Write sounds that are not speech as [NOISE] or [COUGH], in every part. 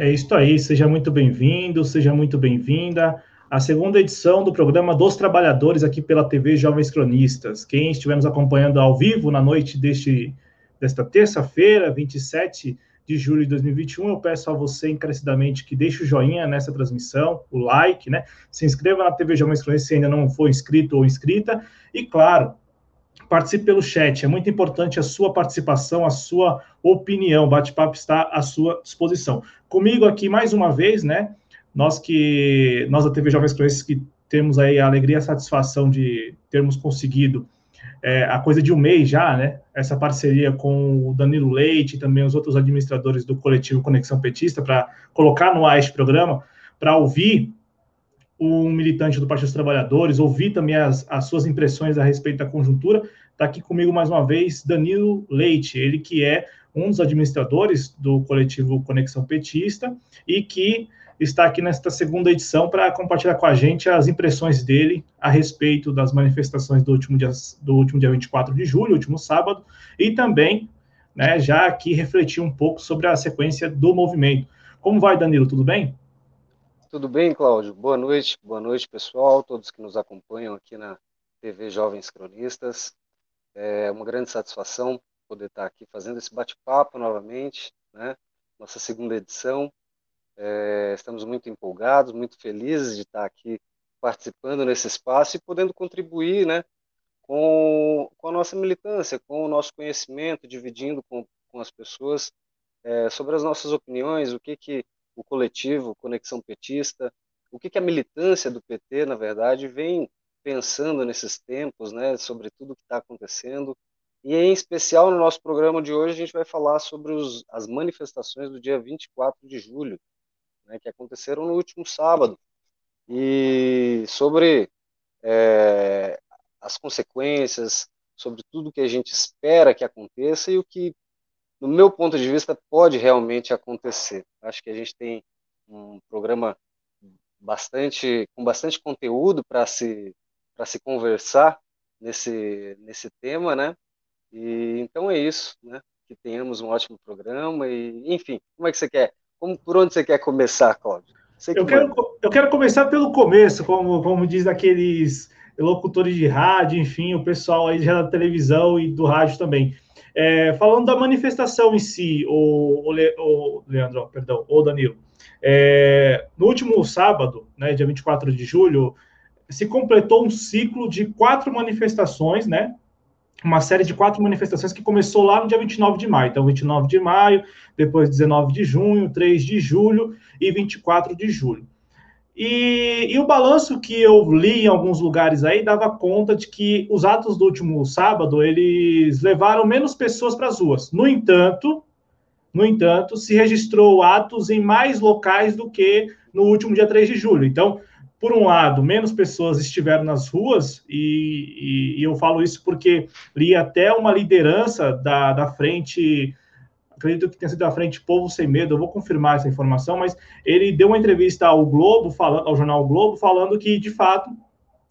É isso aí, seja muito bem-vindo, seja muito bem-vinda à segunda edição do programa dos Trabalhadores aqui pela TV Jovens Cronistas. Quem estiver nos acompanhando ao vivo na noite deste, desta terça-feira, 27 de julho de 2021, eu peço a você encarecidamente que deixe o joinha nessa transmissão, o like, né? Se inscreva na TV Jovens Cronistas se ainda não for inscrito ou inscrita, e claro, participe pelo chat, é muito importante a sua participação, a sua opinião, o bate-papo está à sua disposição. Comigo aqui, mais uma vez, né, nós que, nós da TV Jovens Cronistas que temos aí a alegria e a satisfação de termos conseguido é, a coisa de um mês já, né, essa parceria com o Danilo Leite e também os outros administradores do coletivo Conexão Petista para colocar no ar este programa, para ouvir um militante do Partido dos Trabalhadores, ouvir também as, as suas impressões a respeito da conjuntura. Está aqui comigo mais uma vez Danilo Leite, ele que é um dos administradores do coletivo Conexão Petista e que está aqui nesta segunda edição para compartilhar com a gente as impressões dele a respeito das manifestações do último dia, do último dia 24 de julho, último sábado, e também né, já aqui refletir um pouco sobre a sequência do movimento. Como vai, Danilo? Tudo bem? Tudo bem, Cláudio? Boa noite, boa noite, pessoal, todos que nos acompanham aqui na TV Jovens Cronistas. É uma grande satisfação poder estar aqui fazendo esse bate-papo novamente, né? Nossa segunda edição. É, estamos muito empolgados, muito felizes de estar aqui participando nesse espaço e podendo contribuir, né? Com, com a nossa militância, com o nosso conhecimento, dividindo com, com as pessoas é, sobre as nossas opiniões, o que que o coletivo Conexão Petista, o que, que a militância do PT, na verdade, vem pensando nesses tempos, né, sobre tudo que está acontecendo. E em especial no nosso programa de hoje a gente vai falar sobre os, as manifestações do dia 24 de julho, né, que aconteceram no último sábado, e sobre é, as consequências, sobre tudo que a gente espera que aconteça e o que no meu ponto de vista, pode realmente acontecer. Acho que a gente tem um programa bastante com bastante conteúdo para se para se conversar nesse nesse tema, né? E então é isso, né? Que tenhamos um ótimo programa e enfim, como é que você quer? Como por onde você quer começar, Cláudio? Que eu quero eu quero começar pelo começo, como como diz aqueles locutores de rádio, enfim, o pessoal aí já da televisão e do rádio também. É, falando da manifestação em si, o, o, Le, o Leandro, perdão, o Danilo, é, no último sábado, né, dia 24 de julho, se completou um ciclo de quatro manifestações, né? Uma série de quatro manifestações que começou lá no dia 29 de maio. Então, 29 de maio, depois 19 de junho, 3 de julho e 24 de julho. E, e, o balanço que eu li em alguns lugares aí dava conta de que os atos do último sábado eles levaram menos pessoas para as ruas. No entanto, no entanto, se registrou atos em mais locais do que no último dia 3 de julho. Então, por um lado, menos pessoas estiveram nas ruas, e, e, e eu falo isso porque li até uma liderança da, da frente acredito que tenha sido à frente Povo Sem Medo, eu vou confirmar essa informação, mas ele deu uma entrevista ao Globo, falando, ao jornal Globo, falando que, de fato,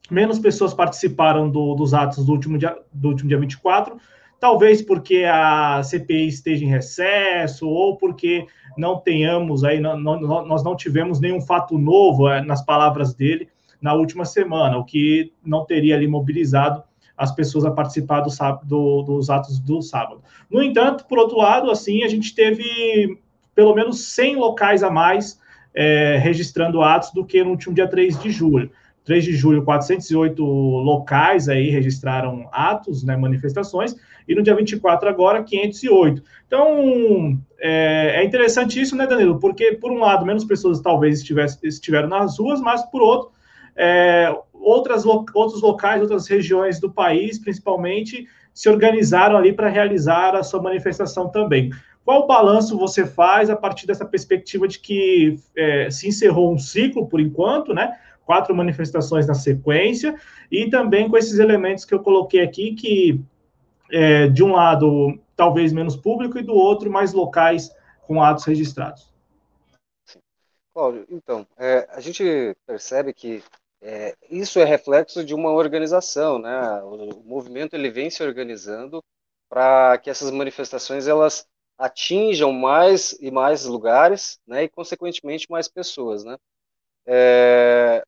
menos pessoas participaram do, dos atos do último, dia, do último dia 24, talvez porque a CPI esteja em recesso, ou porque não tenhamos aí, não, não, nós não tivemos nenhum fato novo, é, nas palavras dele, na última semana, o que não teria ali mobilizado as pessoas a participar do, do, dos atos do sábado. No entanto, por outro lado, assim, a gente teve pelo menos 100 locais a mais é, registrando atos do que no último dia 3 de julho. 3 de julho, 408 locais aí registraram atos, né, manifestações, e no dia 24 agora, 508. Então, é, é interessante isso, né, Danilo? Porque, por um lado, menos pessoas talvez estiveram nas ruas, mas, por outro, é, outras, outros locais, outras regiões do país, principalmente, se organizaram ali para realizar a sua manifestação também. Qual balanço você faz a partir dessa perspectiva de que é, se encerrou um ciclo, por enquanto, né? Quatro manifestações na sequência, e também com esses elementos que eu coloquei aqui, que é, de um lado talvez menos público e do outro mais locais com atos registrados. Sim. Cláudio, então, é, a gente percebe que é, isso é reflexo de uma organização, né? O, o movimento ele vem se organizando para que essas manifestações elas atinjam mais e mais lugares, né, e consequentemente mais pessoas, né. É,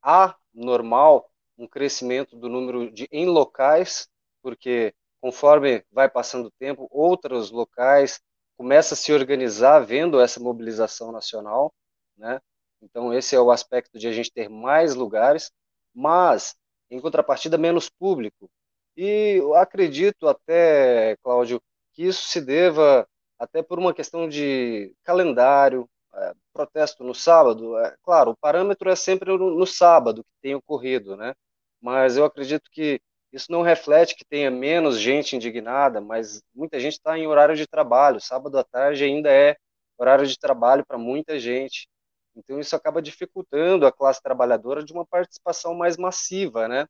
há normal um crescimento do número de em locais, porque conforme vai passando o tempo, outros locais começam a se organizar vendo essa mobilização nacional, né? Então esse é o aspecto de a gente ter mais lugares, mas em contrapartida menos público. E eu acredito até, Cláudio, que isso se deva até por uma questão de calendário, é, protesto no sábado, é, claro, o parâmetro é sempre no, no, sábado que tem ocorrido, né? Mas eu acredito que isso não reflete que tenha menos gente indignada, mas muita gente está em horário de trabalho. Sábado à tarde ainda é horário de trabalho para muita gente. Então isso acaba dificultando a classe trabalhadora de uma participação mais massiva, né?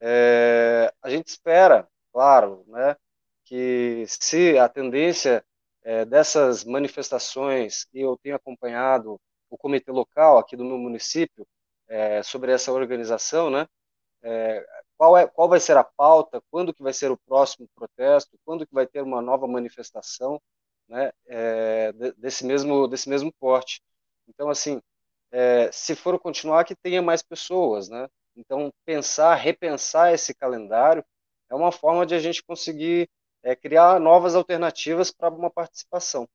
É, a gente espera, claro, né, que se a tendência é, dessas manifestações, e eu tenho acompanhado o comitê local aqui do meu município é, sobre essa organização, né? É, qual, é, qual vai ser a pauta, quando que vai ser o próximo protesto, quando que vai ter uma nova manifestação, né? É, desse mesmo desse mesmo porte. Então, assim, é, se for continuar, que tenha mais pessoas, né? Então, pensar, repensar esse calendário é uma forma de a gente conseguir é, criar novas alternativas para uma participação.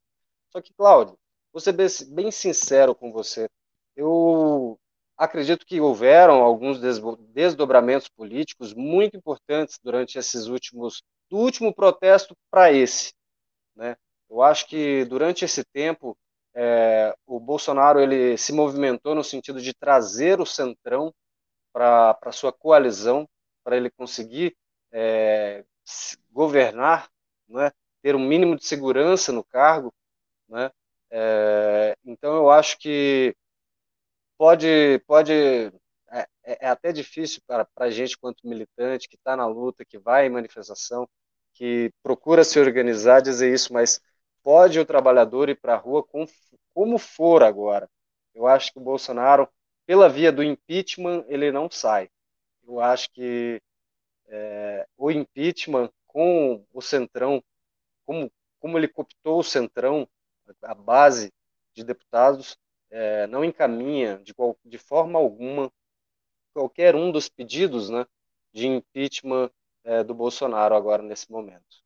Só que, Cláudio, vou ser bem sincero com você. Eu acredito que houveram alguns desdobramentos políticos muito importantes durante esses últimos, do último protesto para esse. Né? Eu acho que durante esse tempo é, o Bolsonaro ele se movimentou no sentido de trazer o centrão para sua coalizão, para ele conseguir é, governar, né, ter um mínimo de segurança no cargo, né, é, então eu acho que pode, pode é, é, é até difícil para a gente quanto militante que está na luta, que vai em manifestação, que procura se organizar, dizer isso, mas pode o trabalhador ir para a rua com, como for agora. Eu acho que o Bolsonaro, pela via do impeachment, ele não sai. Eu acho que é, o impeachment com o Centrão, como, como ele cooptou o Centrão, a base de deputados, é, não encaminha de, qual, de forma alguma qualquer um dos pedidos né, de impeachment é, do Bolsonaro agora nesse momento.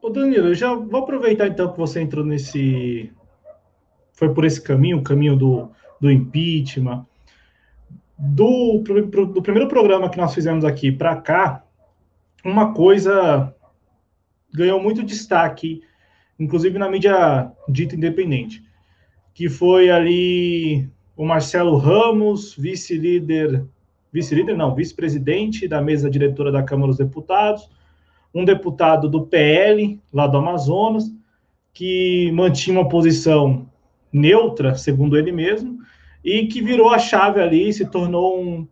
Ô Danilo, eu já vou aproveitar então que você entrou nesse. Foi por esse caminho, o caminho do, do impeachment do, do primeiro programa que nós fizemos aqui para cá, uma coisa ganhou muito destaque, inclusive na mídia dita independente, que foi ali o Marcelo Ramos, vice-líder, vice-líder não, vice-presidente da mesa diretora da Câmara dos Deputados, um deputado do PL, lá do Amazonas, que mantinha uma posição neutra, segundo ele mesmo, e que virou a chave ali, se tornou um.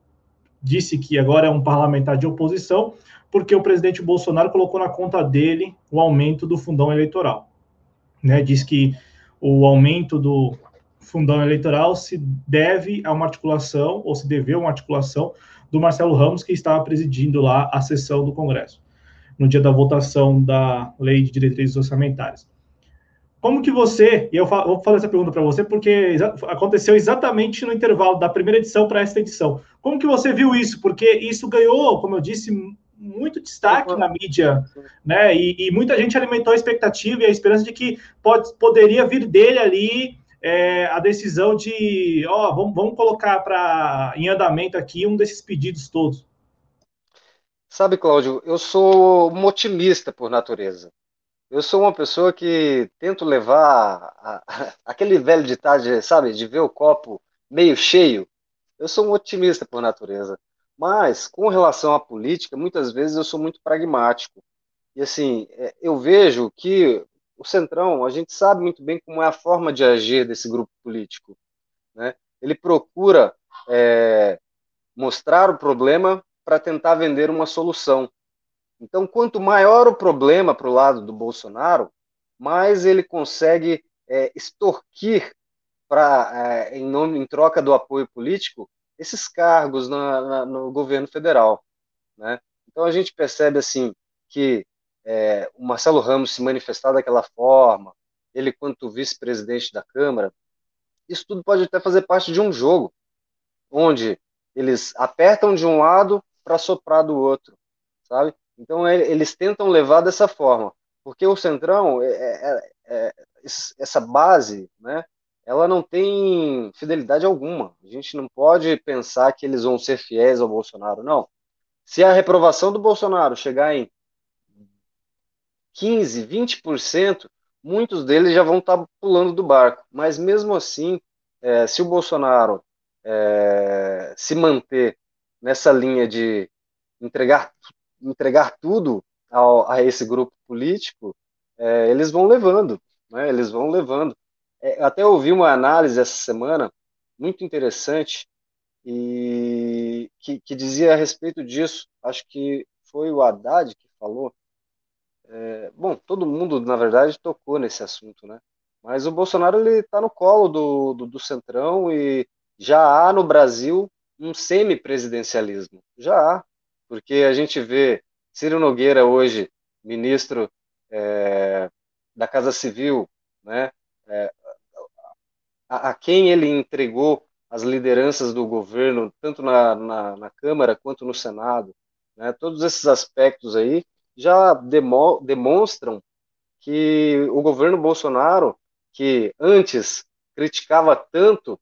Disse que agora é um parlamentar de oposição, porque o presidente Bolsonaro colocou na conta dele o aumento do fundão eleitoral. Né? Diz que o aumento do fundão eleitoral se deve a uma articulação, ou se deveu a uma articulação, do Marcelo Ramos, que estava presidindo lá a sessão do Congresso, no dia da votação da Lei de Diretrizes Orçamentárias. Como que você, e eu vou fazer essa pergunta para você porque aconteceu exatamente no intervalo da primeira edição para esta edição. Como que você viu isso? Porque isso ganhou, como eu disse, muito destaque na mídia, né? E, e, muita gente alimentou a expectativa e a esperança de que pode, poderia vir dele ali é, a decisão de, ó, vamos, vamos colocar para em andamento aqui um desses pedidos todos. Sabe, Cláudio, eu sou um otimista por natureza. Eu sou uma pessoa que tento levar a, a, [LAUGHS] aquele velho ditado, sabe, de ver o copo meio cheio. Eu sou um otimista por natureza. Mas, com relação à política, muitas vezes eu sou muito pragmático. E, assim, é, eu vejo que o Centrão, a gente sabe muito bem como é a forma de agir desse grupo político. Né? Ele procura é, mostrar o problema para tentar vender uma solução. Então, quanto maior o problema para o lado do Bolsonaro, mais ele consegue é, extorquir para é, em, nome, em troca do apoio político esses cargos na, na, no governo federal, né? Então a gente percebe assim que é, o Marcelo Ramos se manifestar daquela forma, ele quanto vice-presidente da Câmara, isso tudo pode até fazer parte de um jogo, onde eles apertam de um lado para soprar do outro, sabe? Então eles tentam levar dessa forma, porque o centrão, é, é, é, essa base, né? Ela não tem fidelidade alguma. A gente não pode pensar que eles vão ser fiéis ao Bolsonaro, não. Se a reprovação do Bolsonaro chegar em 15, 20%, muitos deles já vão estar pulando do barco. Mas mesmo assim, é, se o Bolsonaro é, se manter nessa linha de entregar, entregar tudo ao, a esse grupo político, é, eles vão levando, né? eles vão levando. É, até ouvi uma análise essa semana muito interessante e que, que, dizia a respeito disso. Acho que foi o Haddad que falou. É, bom, todo mundo na verdade tocou nesse assunto, né? Mas o Bolsonaro está no colo do, do, do centrão e já há no Brasil um semipresidencialismo. Já há, porque a gente vê Ciro Nogueira hoje, ministro é, da Casa Civil, né, é, a, a, quem ele entregou as lideranças do governo, tanto na, na, na Câmara quanto no Senado, né, todos esses aspectos aí já demo, demonstram que o governo Bolsonaro, que antes criticava tanto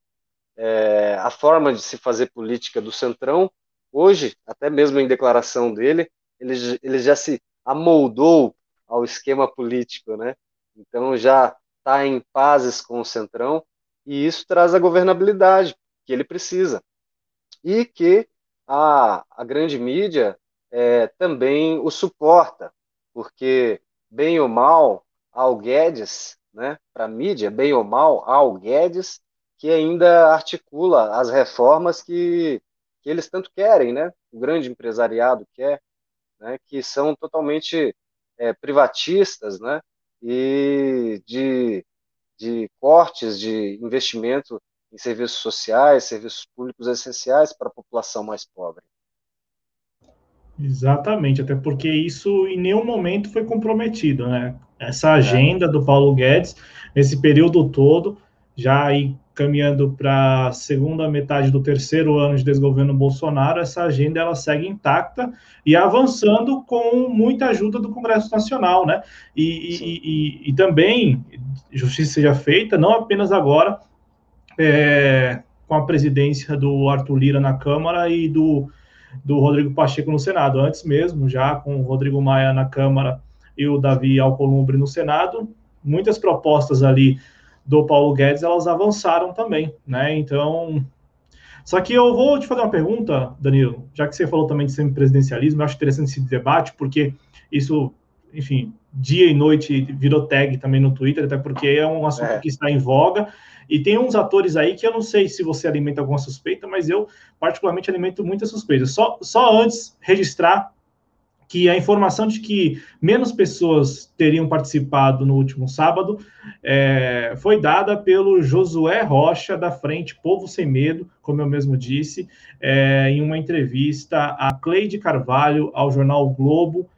é, a forma de se fazer política do Centrão, hoje, até mesmo em declaração dele, ele, ele já se amoldou ao esquema político, né? Então já está em pazes com o Centrão e isso traz a governabilidade que ele precisa e que a, a grande mídia é, também o suporta, porque bem ou mal, Al Guedes, né? Para a mídia, bem ou mal, Al Guedes que ainda articula as reformas que, que eles tanto querem, né? O grande empresariado quer, né? Que são totalmente é, privatistas, né? E de, de cortes de investimento em serviços sociais, serviços públicos essenciais para a população mais pobre. Exatamente, até porque isso em nenhum momento foi comprometido, né? Essa agenda é. do Paulo Guedes, nesse período todo, já aí caminhando para a segunda metade do terceiro ano de desgoverno Bolsonaro, essa agenda ela segue intacta e avançando com muita ajuda do Congresso Nacional, né? E, e, e, e também justiça seja feita, não apenas agora é, com a presidência do Arthur Lira na Câmara e do, do Rodrigo Pacheco no Senado, antes mesmo, já com o Rodrigo Maia na Câmara e o Davi Alcolumbre no Senado, muitas propostas ali do Paulo Guedes, elas avançaram também, né? Então, só que eu vou te fazer uma pergunta, Danilo, já que você falou também de semipresidencialismo, eu acho interessante esse debate, porque isso, enfim, dia e noite virou tag também no Twitter, até porque é um assunto é. que está em voga, e tem uns atores aí que eu não sei se você alimenta alguma suspeita, mas eu particularmente alimento muita suspeita. Só, só antes registrar que a informação de que menos pessoas teriam participado no último sábado é, foi dada pelo Josué Rocha, da Frente Povo Sem Medo, como eu mesmo disse, é, em uma entrevista a Cleide Carvalho ao jornal o Globo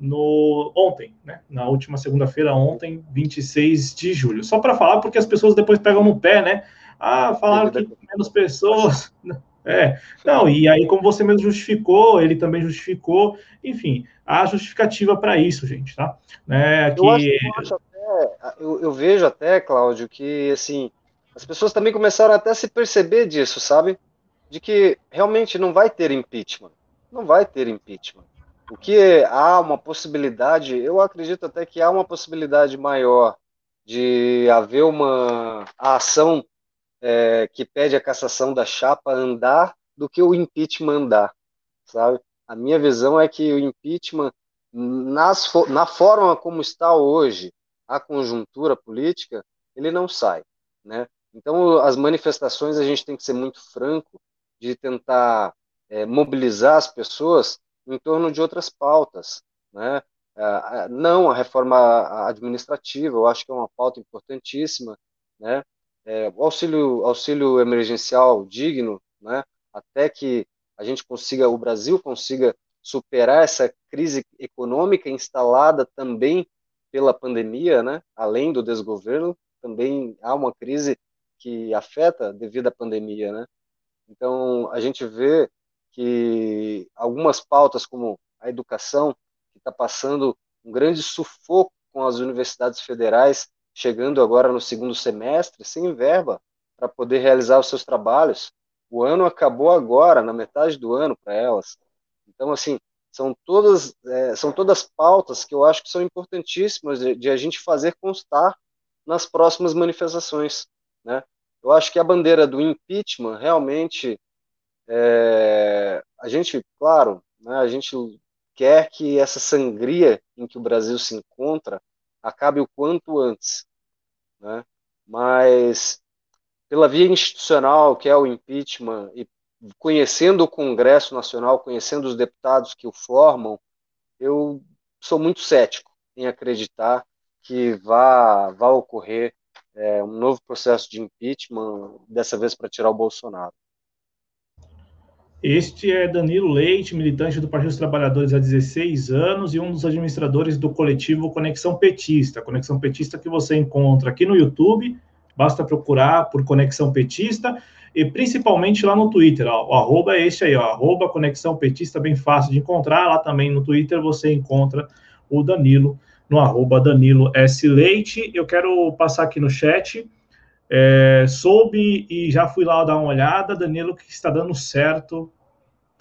no ontem, né, na última segunda-feira, ontem, 26 de julho. Só para falar, porque as pessoas depois pegam no pé, né? Ah, falaram que menos pessoas. [LAUGHS] É, não, e aí, como você mesmo justificou, ele também justificou, enfim, há justificativa para isso, gente, tá? Né, que... eu, acho, eu, acho até, eu, eu, vejo até, Cláudio, que, assim, as pessoas também começaram até a se perceber disso, sabe? De que realmente não vai ter impeachment. Não vai ter impeachment. O que há uma possibilidade, eu acredito até que há uma possibilidade maior de haver uma ação é, que pede a cassação da chapa andar do que o impeachment andar, sabe? A minha visão é que o impeachment, nas, na forma como está hoje a conjuntura política, ele não sai, né? Então, as manifestações a gente tem que ser muito franco de tentar é, mobilizar as pessoas em torno de outras pautas, né? não a reforma administrativa, eu acho que é uma pauta importantíssima, né? É, o auxílio, auxílio emergencial digno, né, até que a gente consiga, o Brasil consiga superar essa crise econômica instalada também pela pandemia, né? Além do desgoverno, também há uma crise que afeta devido à pandemia, né? Então, a gente vê que algumas pautas como a educação, que está passando um grande sufoco com as universidades federais, chegando agora no segundo semestre, sem verba para poder realizar os seus trabalhos. O ano acabou agora, na metade do ano para elas. Então, assim, são todas, é, são todas pautas que eu acho que são importantíssimas de, de, a gente fazer constar nas próximas manifestações. Né? Eu acho que a bandeira do impeachment realmente é, a gente, claro, né, a gente quer que essa sangria em que o Brasil se encontra acabe o quanto antes, né? Mas pela via institucional, que é o impeachment, e conhecendo o Congresso Nacional, conhecendo os deputados que o formam, eu sou muito cético em acreditar que vá, vá ocorrer é, um novo processo de impeachment, dessa vez para tirar o Bolsonaro. Este é Danilo Leite, militante do Partido dos Trabalhadores há 16 anos e um dos administradores do coletivo Conexão Petista. Conexão Petista que você encontra aqui no YouTube, basta procurar por Conexão Petista e principalmente lá no Twitter. Ó, o arroba é este aí, ó, arroba Conexão Petista, bem fácil de encontrar. Lá também no Twitter você encontra o Danilo no arroba Danilo S. Leite. Eu quero passar aqui no chat. É, soube e já fui lá dar uma olhada, Danilo, que está dando certo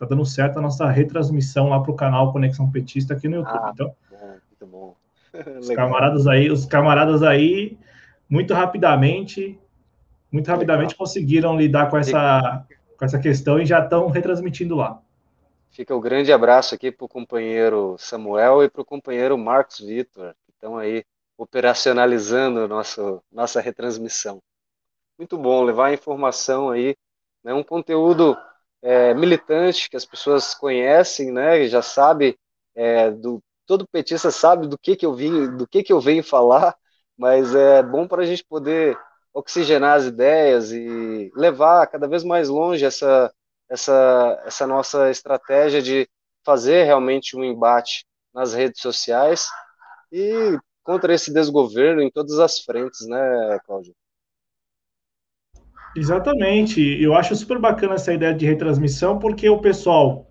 tá dando certo a nossa retransmissão lá para o canal Conexão Petista aqui no YouTube. Ah, então, bom, muito bom. [LAUGHS] os camaradas aí, os camaradas aí, muito rapidamente, muito rapidamente Legal. conseguiram lidar com essa, com essa questão e já estão retransmitindo lá. Fica o um grande abraço aqui para o companheiro Samuel e para o companheiro Marcos Vitor, que estão aí operacionalizando nosso, nossa retransmissão. Muito bom levar a informação aí, né, um conteúdo é, militante que as pessoas conhecem, né? Já sabe é, do todo petista sabe do que que eu vim, do que que eu venho falar, mas é bom para a gente poder oxigenar as ideias e levar cada vez mais longe essa essa essa nossa estratégia de fazer realmente um embate nas redes sociais e contra esse desgoverno em todas as frentes, né, Cláudio? Exatamente. Eu acho super bacana essa ideia de retransmissão, porque o pessoal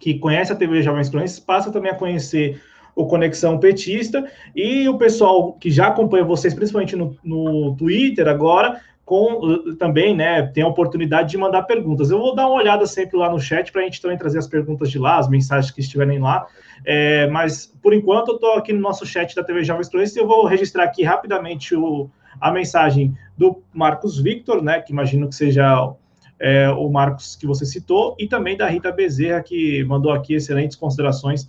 que conhece a TV Jovens Cronistas passa também a conhecer o Conexão Petista e o pessoal que já acompanha vocês, principalmente no, no Twitter agora, com também, né, tem a oportunidade de mandar perguntas. Eu vou dar uma olhada sempre lá no chat para a gente também trazer as perguntas de lá, as mensagens que estiverem lá. É, mas por enquanto eu estou aqui no nosso chat da TV Jovens Cronistas e eu vou registrar aqui rapidamente o, a mensagem do Marcos Victor, né, que imagino que seja é, o Marcos que você citou, e também da Rita Bezerra, que mandou aqui excelentes considerações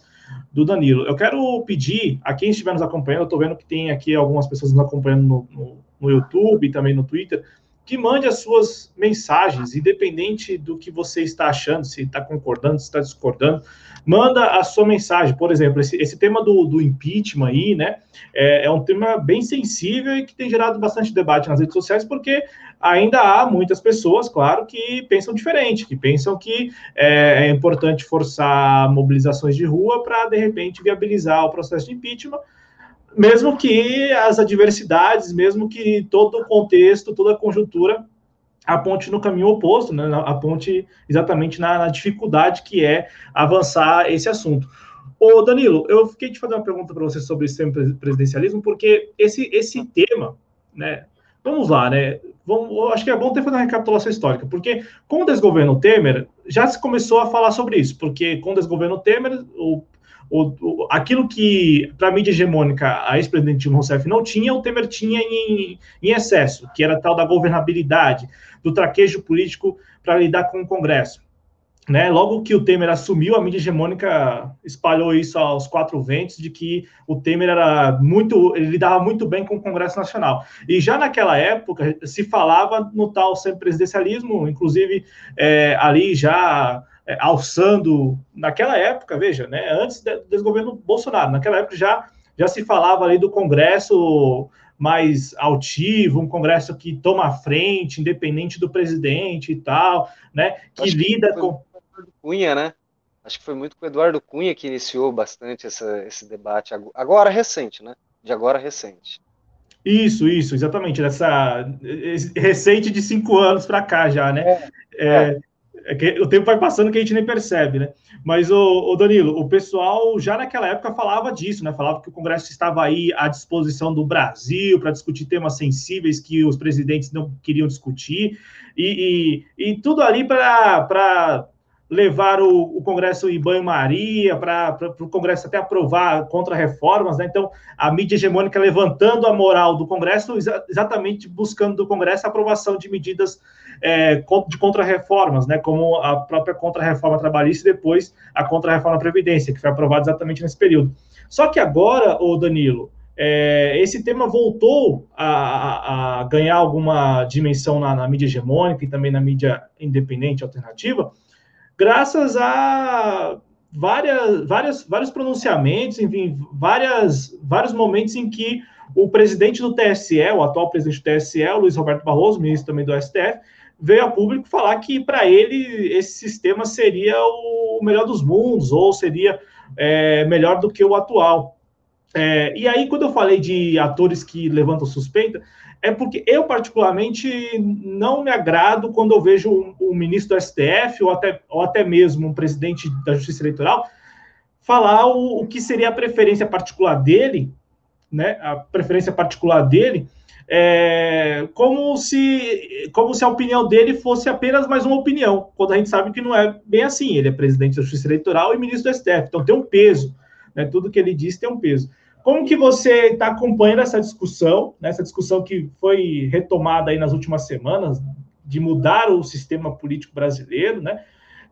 do Danilo. Eu quero pedir a quem estiver nos acompanhando, eu estou vendo que tem aqui algumas pessoas nos acompanhando no, no, no YouTube e também no Twitter, que mande as suas mensagens, independente do que você está achando, se está concordando, se está discordando, manda a sua mensagem. Por exemplo, esse, esse tema do, do, impeachment aí, né, é, é, um tema bem sensível e que tem gerado bastante debate nas redes sociais, porque ainda há muitas pessoas, claro, que pensam diferente, que pensam que é, é importante forçar mobilizações de rua para, de repente, viabilizar o processo de impeachment, mesmo que as adversidades, mesmo que todo o contexto, toda a conjuntura aponte no caminho oposto, né, aponte exatamente na, na, dificuldade que é avançar esse assunto. Ô Danilo, eu fiquei de fazer uma pergunta para você sobre o presidencialismo, porque esse, esse tema, né, vamos lá, né, vamos, acho que é bom ter feito uma recapitulação histórica, porque com o desgoverno Temer, já se começou a falar sobre isso, porque com o desgoverno Temer, o o, aquilo que, para a mídia hegemônica, a ex-presidente Dilma Rousseff não tinha, o Temer tinha em, em excesso, que era tal da governabilidade, do traquejo político para lidar com o Congresso. Né? Logo que o Temer assumiu, a mídia hegemônica espalhou isso aos quatro ventos de que o Temer era muito, ele lidava muito bem com o Congresso Nacional. E já naquela época se falava no tal semipresidencialismo, inclusive é, ali já é, alçando, naquela época, veja, né, antes do desgoverno Bolsonaro, naquela época já, já se falava ali do Congresso mais altivo, um Congresso que toma a frente, independente do presidente e tal, né, que lida com... Cunha, né? Acho que foi muito com o Eduardo Cunha que iniciou bastante essa, esse debate, agora recente, né? De agora recente. Isso, isso, exatamente. Essa recente de cinco anos para cá já, né? É, é. É, que o tempo vai passando que a gente nem percebe, né? Mas, o, Danilo, o pessoal já naquela época falava disso, né? Falava que o Congresso estava aí à disposição do Brasil para discutir temas sensíveis que os presidentes não queriam discutir, e, e, e tudo ali para levar o, o, Congresso em banho-maria, para o Congresso até aprovar contra-reformas, né? Então, a mídia hegemônica levantando a moral do Congresso, exa exatamente buscando do Congresso a aprovação de medidas é, de contra-reformas, né? Como a própria contra-reforma trabalhista e depois a contra-reforma Previdência, que foi aprovada exatamente nesse período. Só que agora, o Danilo, é, esse tema voltou a, a, ganhar alguma dimensão na, na mídia hegemônica e também na mídia independente alternativa, graças a várias, várias, vários pronunciamentos, enfim, várias, vários momentos em que o presidente do TSE, o atual presidente do TSE, Luiz Roberto Barroso, ministro também do STF, veio a público falar que para ele esse sistema seria o melhor dos mundos, ou seria é, melhor do que o atual. É, e aí, quando eu falei de atores que levantam suspeita, é porque eu, particularmente, não me agrado quando eu vejo um, um ministro do STF ou até, ou até mesmo um presidente da Justiça Eleitoral falar o, o que seria a preferência particular dele, né, a preferência particular dele, é, como, se, como se a opinião dele fosse apenas mais uma opinião, quando a gente sabe que não é bem assim. Ele é presidente da Justiça Eleitoral e ministro do STF, então tem um peso, né, tudo que ele diz tem um peso. Como que você está acompanhando essa discussão, né, essa discussão que foi retomada aí nas últimas semanas, de mudar o sistema político brasileiro, né,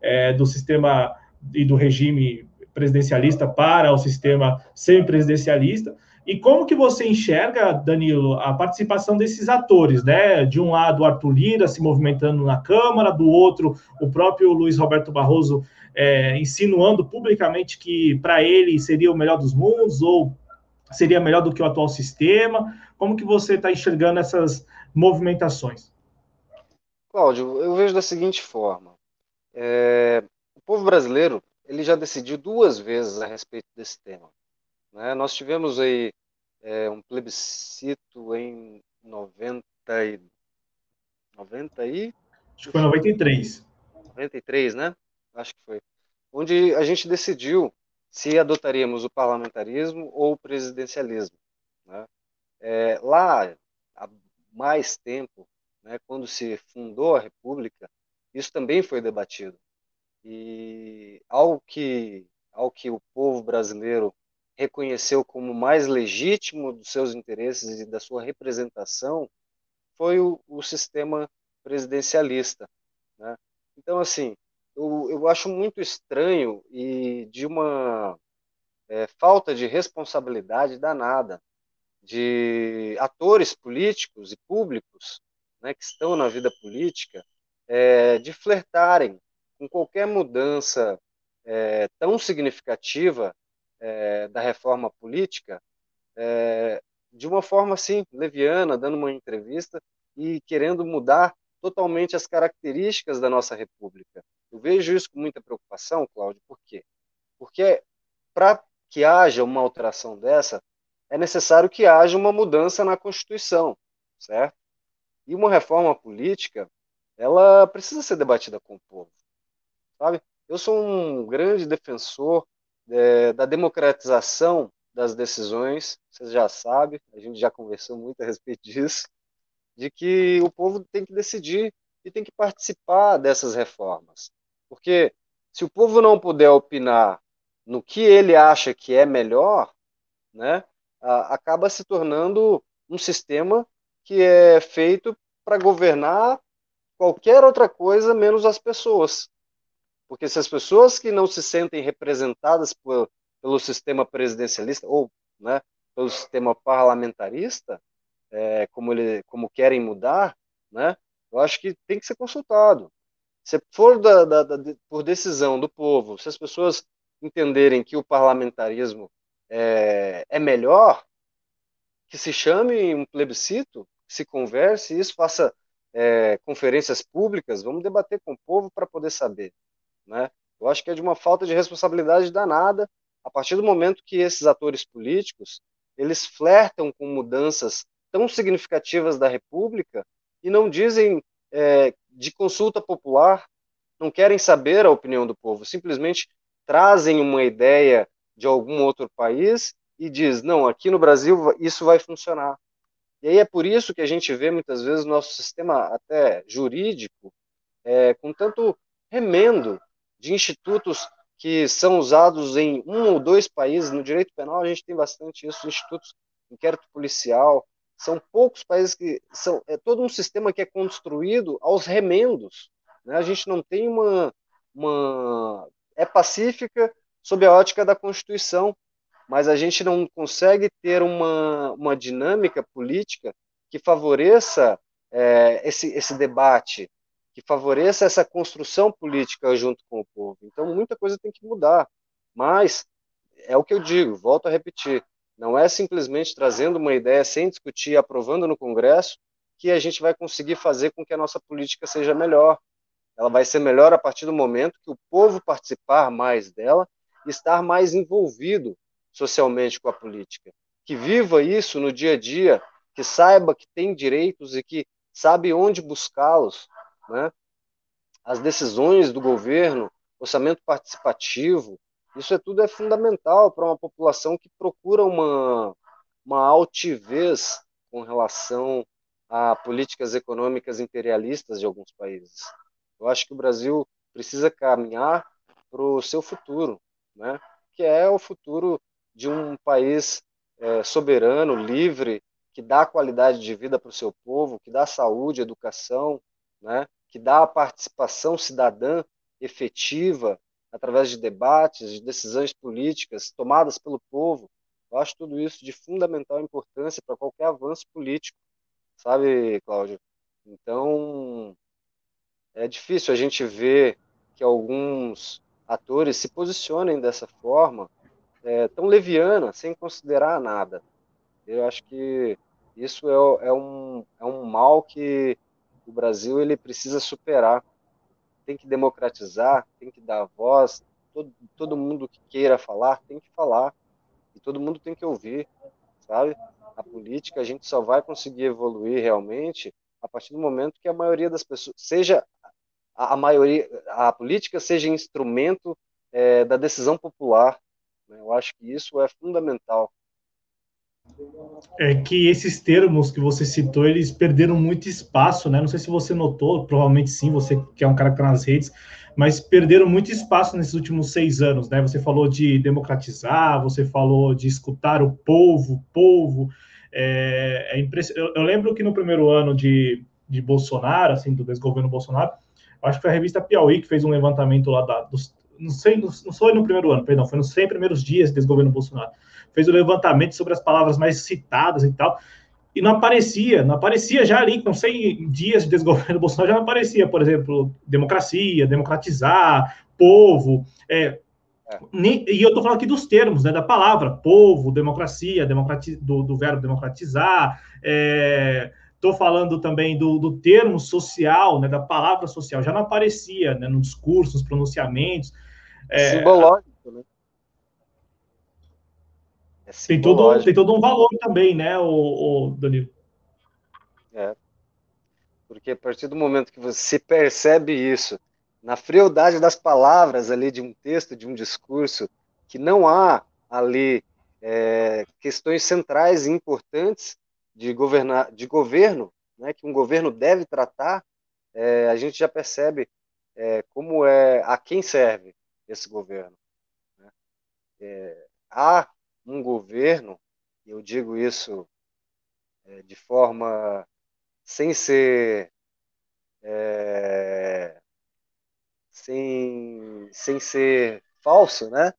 é, do sistema e do regime presidencialista para o sistema semipresidencialista, e como que você enxerga, Danilo, a participação desses atores, né? De um lado, Arthur Lira se movimentando na Câmara, do outro, o próprio Luiz Roberto Barroso é, insinuando publicamente que para ele seria o melhor dos mundos, ou seria melhor do que o atual sistema? Como que você está enxergando essas movimentações? Cláudio, eu vejo da seguinte forma: é, o povo brasileiro ele já decidiu duas vezes a respeito desse tema. Né? Nós tivemos aí é, um plebiscito em 90 e, 90 e acho que foi 93. 93, né? Acho que foi. Onde a gente decidiu se adotaríamos o parlamentarismo ou o presidencialismo. Né? É, lá, há mais tempo, né, quando se fundou a República, isso também foi debatido. E ao que, ao que o povo brasileiro reconheceu como mais legítimo dos seus interesses e da sua representação foi o, o sistema presidencialista. Né? Então, assim, eu, eu acho muito estranho e de uma é, falta de responsabilidade danada de atores políticos e públicos né, que estão na vida política é, de flertarem com qualquer mudança é, tão significativa é, da reforma política é, de uma forma assim leviana, dando uma entrevista e querendo mudar totalmente as características da nossa república. Eu vejo isso com muita preocupação, Cláudio, por quê? Porque para que haja uma alteração dessa, é necessário que haja uma mudança na Constituição, certo? E uma reforma política, ela precisa ser debatida com o povo, sabe? Eu sou um grande defensor é, da democratização das decisões, vocês já sabem, a gente já conversou muito a respeito disso, de que o povo tem que decidir e tem que participar dessas reformas. Porque se o povo não puder opinar no que ele acha que é melhor, né, acaba se tornando um sistema que é feito para governar qualquer outra coisa menos as pessoas. Porque se as pessoas que não se sentem representadas por, pelo sistema presidencialista ou né, pelo sistema parlamentarista, é, como, ele, como querem mudar, né, eu acho que tem que ser consultado. Se for da, da, da, por decisão do povo, se as pessoas entenderem que o parlamentarismo é, é melhor, que se chame um plebiscito, se converse, isso faça é, conferências públicas, vamos debater com o povo para poder saber. Né? Eu acho que é de uma falta de responsabilidade danada a partir do momento que esses atores políticos eles flertam com mudanças tão significativas da República e não dizem é, de consulta popular, não querem saber a opinião do povo, simplesmente trazem uma ideia de algum outro país e diz, não, aqui no Brasil isso vai funcionar. E aí é por isso que a gente vê muitas vezes nosso sistema até jurídico é, com tanto remendo de institutos que são usados em um ou dois países. No direito penal a gente tem bastante isso, institutos, inquérito policial. São poucos países que são é todo um sistema que é construído aos remendos. Né? A gente não tem uma, uma é pacífica sob a ótica da Constituição, mas a gente não consegue ter uma, uma dinâmica política que favoreça é, esse, esse debate, que favoreça essa construção política junto com o povo. Então, muita coisa tem que mudar. Mas, é o que eu digo, volto a repetir, não é simplesmente trazendo uma ideia sem discutir, aprovando no Congresso, que a gente vai conseguir fazer com que a nossa política seja melhor. Ela vai ser melhor a partir do momento que o povo participar mais dela e estar mais envolvido socialmente com a política, que viva isso no dia a dia, que saiba que tem direitos e que sabe onde buscá-los, né? As decisões do governo, orçamento participativo, isso é tudo é fundamental para uma população que procura uma uma altivez com relação a políticas econômicas imperialistas de alguns países. Eu acho que o Brasil precisa caminhar para o seu futuro, né? que é o futuro de um país é, soberano, livre, que dá qualidade de vida para o seu povo, que dá saúde, educação, né, que dá a participação cidadã efetiva através de debates, de decisões políticas tomadas pelo povo. Eu acho tudo isso de fundamental importância para qualquer avanço político, sabe, Cláudio? Então, é difícil a gente ver que alguns atores se posicionem dessa forma é, tão leviana, sem considerar nada. Eu acho que isso é, é, um, é um mal que o Brasil ele precisa superar. Tem que democratizar, tem que dar voz. Todo, todo mundo que queira falar tem que falar. E todo mundo tem que ouvir, sabe? A política a gente só vai conseguir evoluir realmente a partir do momento que a maioria das pessoas seja a, a maioria a política seja instrumento é, da decisão popular né? Eu acho que isso é fundamental. É que esses termos que você citou, eles perderam muito espaço, né? Não sei se você notou, provavelmente sim, você que é um cara que está nas redes, mas perderam muito espaço nesses últimos seis anos, né? Você falou de democratizar, você falou de escutar o povo, povo. É, é impress... eu, eu, lembro que no primeiro ano de, de Bolsonaro, assim, do desgoverno Bolsonaro, acho que foi a revista Piauí que fez um levantamento lá da, dos, não, sei, não foi no primeiro ano, perdão, foi nos 100 primeiros dias desse governo Bolsonaro. Fez o levantamento sobre as palavras mais citadas e tal, e não aparecia, não aparecia já ali, com 100 dias de desgoverno Bolsonaro, já não aparecia, por exemplo, democracia, democratizar, povo, é, nem, e eu estou falando aqui dos termos, né, da palavra, povo, democracia, democrati, do, do verbo democratizar, é, Estou falando também do, do termo social, né, da palavra social, já não aparecia né, no discurso, nos pronunciamentos. É, Simbológico, né? É tem, todo, tem todo um valor também, né, o, o Danilo? É. Porque a partir do momento que você percebe isso, na frialdade das palavras ali de um texto, de um discurso, que não há ali é, questões centrais e importantes de, governar, de governo, né, que um governo deve tratar, é, a gente já percebe é, como é a quem serve esse governo. Né? É, há um governo, e eu digo isso é, de forma sem ser é, sem, sem ser falso, né?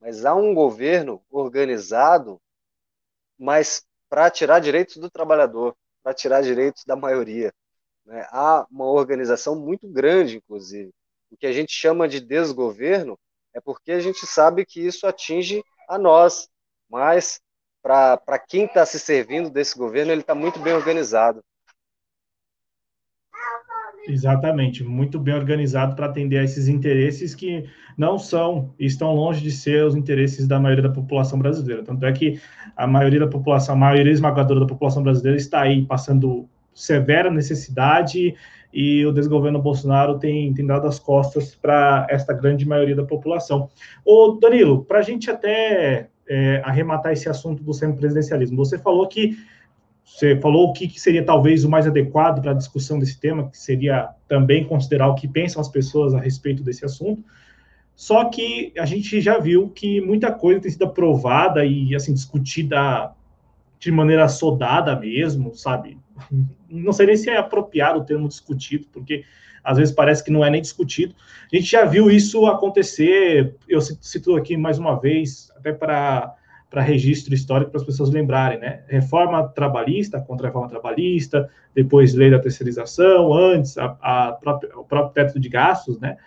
Mas há um governo organizado, mas para tirar direitos do trabalhador, para tirar direitos da maioria. Né? Há uma organização muito grande, inclusive. O que a gente chama de desgoverno é porque a gente sabe que isso atinge a nós, mas para quem está se servindo desse governo, ele está muito bem organizado. Exatamente, muito bem organizado para atender a esses interesses que não são estão longe de ser os interesses da maioria da população brasileira. Tanto é que a maioria da população, a maioria esmagadora da população brasileira está aí passando severa necessidade e o desgoverno Bolsonaro tem, tem dado as costas para esta grande maioria da população. Ô, Danilo, para a gente até é, arrematar esse assunto do semipresidencialismo, você falou que você falou o que, que seria talvez o mais adequado para a discussão desse tema, que seria também considerar o que pensam as pessoas a respeito desse assunto. Só que a gente já viu que muita coisa tem sido aprovada e assim discutida de maneira sodada mesmo, sabe? Não sei nem se é apropriado o termo discutido, porque às vezes parece que não é nem discutido. A gente já viu isso acontecer, eu cito aqui mais uma vez, até para para registro histórico para as pessoas lembrarem, né? Reforma trabalhista contra a reforma trabalhista, depois lei da terceirização, antes a, a própria, o próprio teto de gastos, né?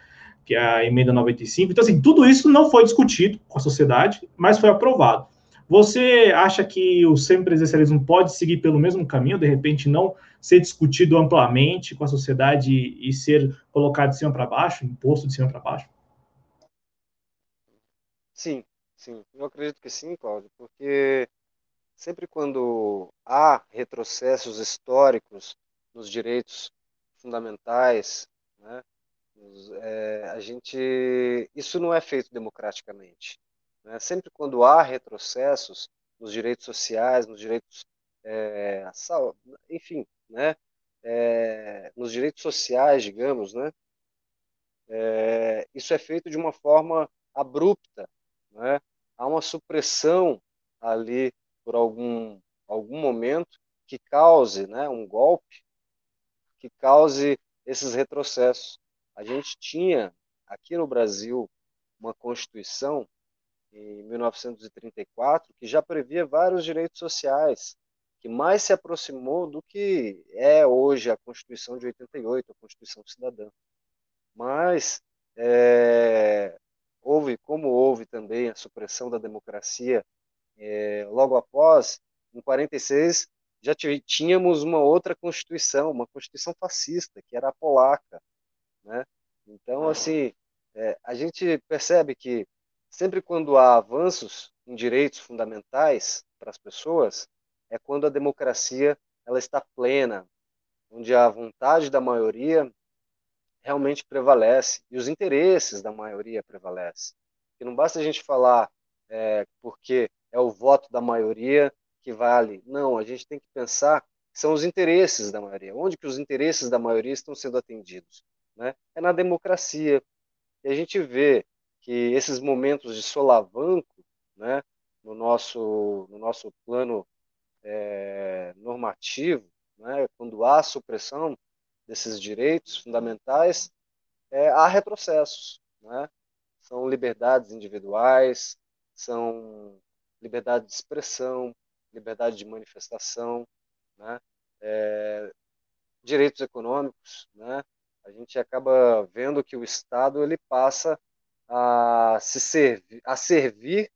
Que é a emenda 95. Então, assim, tudo isso não foi discutido com a sociedade, mas foi aprovado. Você acha que o semipresidencialismo pode seguir pelo mesmo caminho, de repente não ser discutido amplamente com a sociedade e ser colocado de cima para baixo, imposto de cima para baixo? Sim, Sim, eu acredito que sim, Cláudio, porque sempre quando há retrocessos históricos nos direitos fundamentais, né, é, a gente, isso não é feito democraticamente. Né? Sempre quando há retrocessos nos direitos sociais, nos direitos, é, enfim, né, é, nos direitos sociais, digamos, né, é, isso é feito de uma forma abrupta, né? Há uma supressão ali por algum, algum momento que cause né, um golpe, que cause esses retrocessos. A gente tinha aqui no Brasil uma Constituição em 1934 que já previa vários direitos sociais, que mais se aproximou do que é hoje a Constituição de 88, a Constituição Cidadã. Mas é, houve, como houve também a supressão da democracia é, logo após, em 46, já tínhamos uma outra constituição, uma constituição fascista, que era a polaca, né? Então, assim, é, a gente percebe que sempre quando há avanços em direitos fundamentais para as pessoas, é quando a democracia ela está plena, onde a vontade da maioria realmente prevalece e os interesses da maioria prevalecem. Que não basta a gente falar é, porque é o voto da maioria que vale. Não, a gente tem que pensar que são os interesses da maioria. Onde que os interesses da maioria estão sendo atendidos? Né? É na democracia. E a gente vê que esses momentos de solavanco né, no, nosso, no nosso plano é, normativo, né, quando há supressão desses direitos fundamentais, é, há retrocessos. Né? São liberdades individuais, são liberdade de expressão, liberdade de manifestação, né? É, direitos econômicos. Né? A gente acaba vendo que o Estado ele passa a se servir, a servir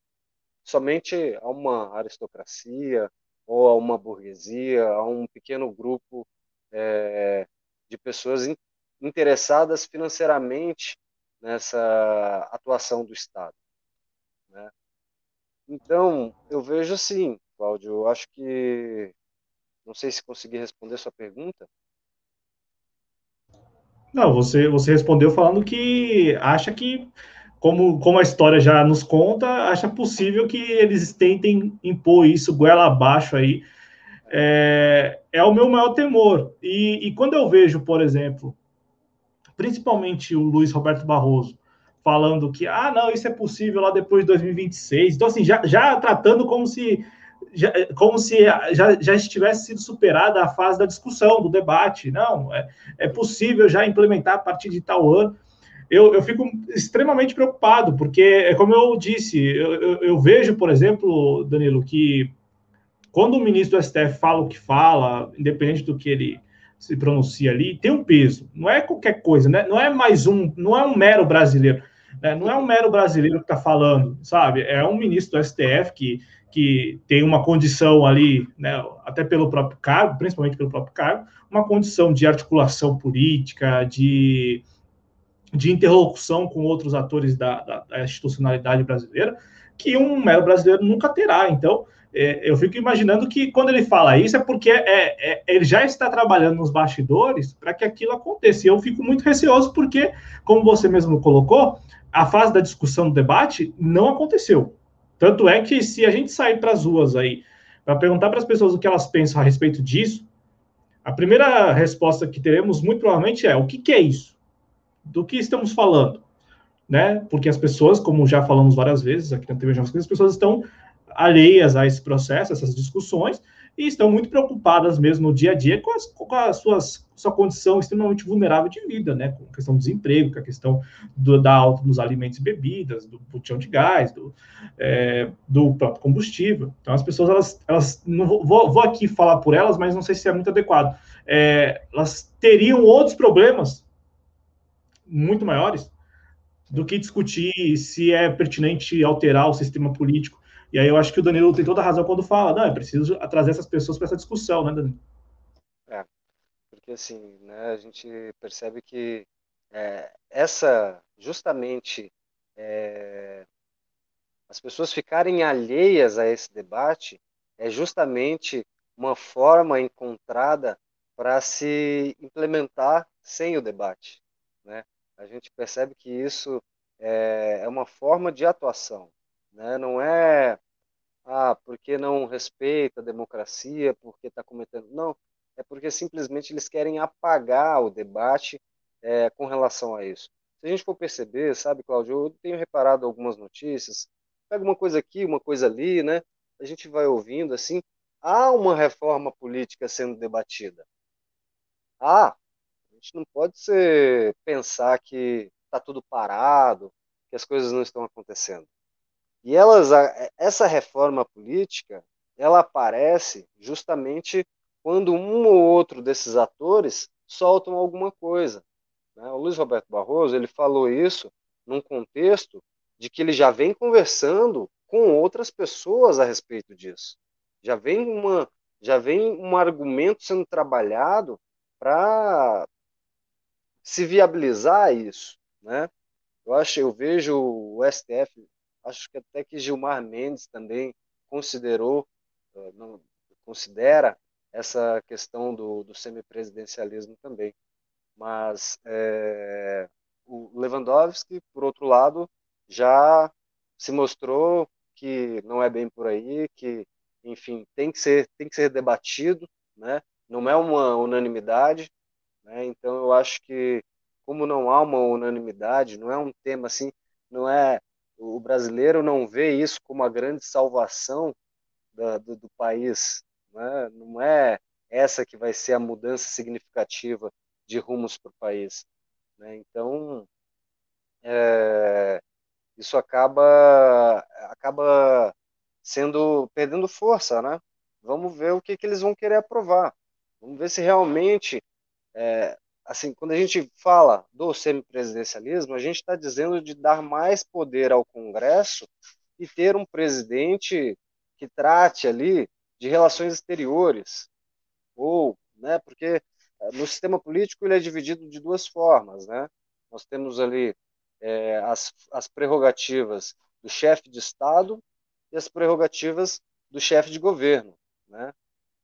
somente a uma aristocracia ou a uma burguesia, a um pequeno grupo é, de pessoas in, interessadas financeiramente nessa atuação do Estado. Né? Então, eu vejo assim, Cláudio, eu acho que. Não sei se consegui responder sua pergunta. Não, você, você respondeu falando que acha que, como, como a história já nos conta, acha possível que eles tentem impor isso goela abaixo aí é, é o meu maior temor. E, e, quando eu vejo, por exemplo, principalmente o Luiz Roberto Barroso, falando que, ah, não, isso é possível lá depois de 2026. Então, assim, já, já tratando como se já, como se já, já estivesse sido superada a fase da discussão, do debate. Não, é, é possível já implementar a partir de tal ano. Eu, eu fico extremamente preocupado, porque, é como eu disse, eu, eu, eu vejo, por exemplo, Danilo, que quando o ministro do STF fala o que fala, independente do que ele se pronuncia ali, tem um peso. Não é qualquer coisa, né? Não é mais um, não é um mero brasileiro. Né? Não é um mero brasileiro que está falando, sabe? É um ministro do STF que, que tem uma condição ali, né, até pelo próprio cargo, principalmente pelo próprio cargo, uma condição de articulação política, de, de interlocução com outros atores da, da, da institucionalidade brasileira, que um mero brasileiro nunca terá. Então, eu fico imaginando que quando ele fala isso é porque é, é, ele já está trabalhando nos bastidores para que aquilo aconteça. E eu fico muito receoso porque, como você mesmo colocou, a fase da discussão, do debate, não aconteceu. Tanto é que se a gente sair para as ruas aí para perguntar para as pessoas o que elas pensam a respeito disso, a primeira resposta que teremos muito provavelmente é o que, que é isso? Do que estamos falando? Né? Porque as pessoas, como já falamos várias vezes aqui na TV Jovens, as pessoas estão alheias a esse processo, essas discussões, e estão muito preocupadas mesmo no dia a dia com, as, com a suas, sua condição extremamente vulnerável de vida, né? Com a questão do desemprego, com a questão do, da alta nos alimentos e bebidas, do botão de gás, do, é, do próprio combustível. Então, as pessoas, elas, elas não vou, vou aqui falar por elas, mas não sei se é muito adequado. É, elas teriam outros problemas muito maiores do que discutir se é pertinente alterar o sistema político e aí eu acho que o Danilo tem toda a razão quando fala, não, é preciso trazer essas pessoas para essa discussão, né, Danilo? É, porque assim, né, a gente percebe que é, essa, justamente, é, as pessoas ficarem alheias a esse debate é justamente uma forma encontrada para se implementar sem o debate, né? A gente percebe que isso é, é uma forma de atuação, né? Não é, ah, porque não respeita a democracia, porque está cometendo. Não, é porque simplesmente eles querem apagar o debate é, com relação a isso. Se a gente for perceber, sabe, Cláudio, eu tenho reparado algumas notícias, pega uma coisa aqui, uma coisa ali, né? A gente vai ouvindo assim, há uma reforma política sendo debatida. Ah, a gente não pode ser, pensar que está tudo parado, que as coisas não estão acontecendo. E elas, essa reforma política, ela aparece justamente quando um ou outro desses atores soltam alguma coisa. Né? O Luiz Roberto Barroso ele falou isso num contexto de que ele já vem conversando com outras pessoas a respeito disso. Já vem uma, já vem um argumento sendo trabalhado para se viabilizar isso, né? Eu acho, eu vejo o STF Acho que até que Gilmar Mendes também considerou, eh, não, considera essa questão do, do semipresidencialismo também. Mas é, o Lewandowski, por outro lado, já se mostrou que não é bem por aí, que, enfim, tem que ser, tem que ser debatido, né? não é uma unanimidade. Né? Então, eu acho que, como não há uma unanimidade, não é um tema assim, não é o brasileiro não vê isso como a grande salvação da, do, do, país. Né? Não é essa que vai ser a mudança significativa de rumos para o país. Né? Então, é, isso acaba, acaba sendo perdendo força, né? Vamos ver o que, que eles vão querer aprovar. Vamos ver se realmente é, assim, quando a gente fala do semipresidencialismo, a gente está dizendo de dar mais poder ao Congresso e ter um presidente que trate ali de relações exteriores, ou, né, porque eh, no sistema político ele é dividido de duas formas, né? Nós temos ali é, as, as prerrogativas do chefe de Estado e as prerrogativas do chefe de governo, né?